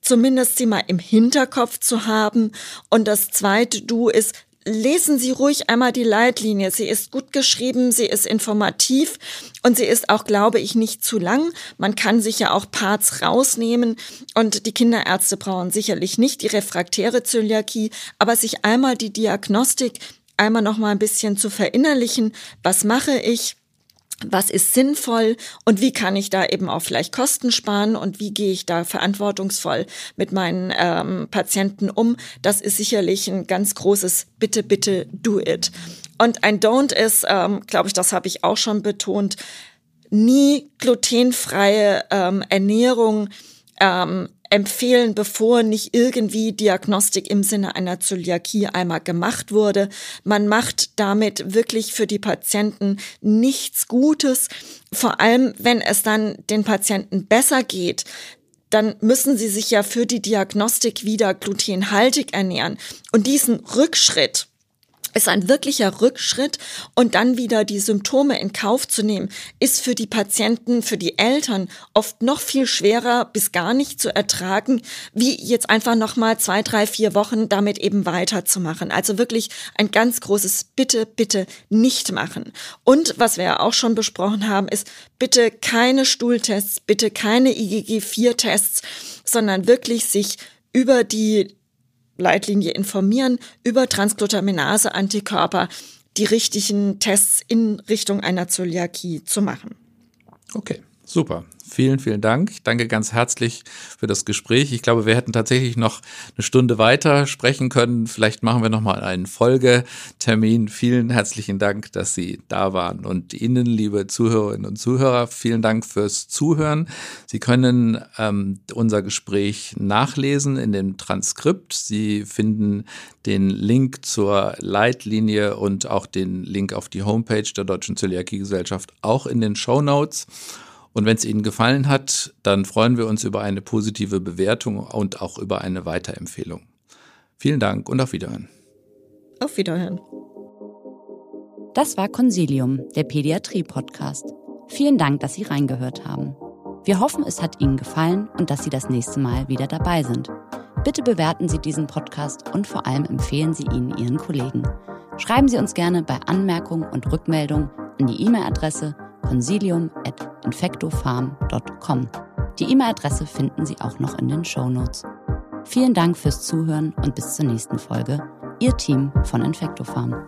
zumindest sie mal im Hinterkopf zu haben. Und das zweite Du ist lesen Sie ruhig einmal die Leitlinie. Sie ist gut geschrieben, sie ist informativ und sie ist auch, glaube ich, nicht zu lang. Man kann sich ja auch Parts rausnehmen und die Kinderärzte brauchen sicherlich nicht die refraktäre Zöliakie, aber sich einmal die Diagnostik einmal noch mal ein bisschen zu verinnerlichen. Was mache ich? Was ist sinnvoll und wie kann ich da eben auch vielleicht Kosten sparen und wie gehe ich da verantwortungsvoll mit meinen ähm, Patienten um. Das ist sicherlich ein ganz großes Bitte, bitte, do it. Und ein Don't ist, ähm, glaube ich, das habe ich auch schon betont, nie glutenfreie ähm, Ernährung ähm, empfehlen, bevor nicht irgendwie Diagnostik im Sinne einer Zöliakie einmal gemacht wurde. Man macht damit wirklich für die Patienten nichts Gutes. Vor allem, wenn es dann den Patienten besser geht, dann müssen sie sich ja für die Diagnostik wieder glutenhaltig ernähren. Und diesen Rückschritt, ist ein wirklicher Rückschritt und dann wieder die Symptome in Kauf zu nehmen, ist für die Patienten, für die Eltern oft noch viel schwerer bis gar nicht zu ertragen, wie jetzt einfach noch mal zwei, drei, vier Wochen damit eben weiterzumachen. Also wirklich ein ganz großes Bitte, bitte nicht machen. Und was wir ja auch schon besprochen haben, ist bitte keine Stuhltests, bitte keine IgG4-Tests, sondern wirklich sich über die Leitlinie informieren über Transglutaminase-Antikörper, die richtigen Tests in Richtung einer Zöliakie zu machen. Okay, super. Vielen, vielen Dank. Ich danke ganz herzlich für das Gespräch. Ich glaube, wir hätten tatsächlich noch eine Stunde weiter sprechen können. Vielleicht machen wir nochmal einen Folgetermin. Vielen herzlichen Dank, dass Sie da waren. Und Ihnen, liebe Zuhörerinnen und Zuhörer, vielen Dank fürs Zuhören. Sie können ähm, unser Gespräch nachlesen in dem Transkript. Sie finden den Link zur Leitlinie und auch den Link auf die Homepage der Deutschen Zöliakie-Gesellschaft auch in den Show Notes. Und wenn es Ihnen gefallen hat, dann freuen wir uns über eine positive Bewertung und auch über eine Weiterempfehlung. Vielen Dank und auf Wiederhören. Auf Wiederhören. Das war Consilium, der Pädiatrie-Podcast. Vielen Dank, dass Sie reingehört haben. Wir hoffen, es hat Ihnen gefallen und dass Sie das nächste Mal wieder dabei sind. Bitte bewerten Sie diesen Podcast und vor allem empfehlen Sie ihn Ihren Kollegen. Schreiben Sie uns gerne bei Anmerkungen und Rückmeldungen an die E-Mail-Adresse consilium.infectofarm.com. Die E-Mail-Adresse finden Sie auch noch in den Show Notes. Vielen Dank fürs Zuhören und bis zur nächsten Folge. Ihr Team von Infectofarm.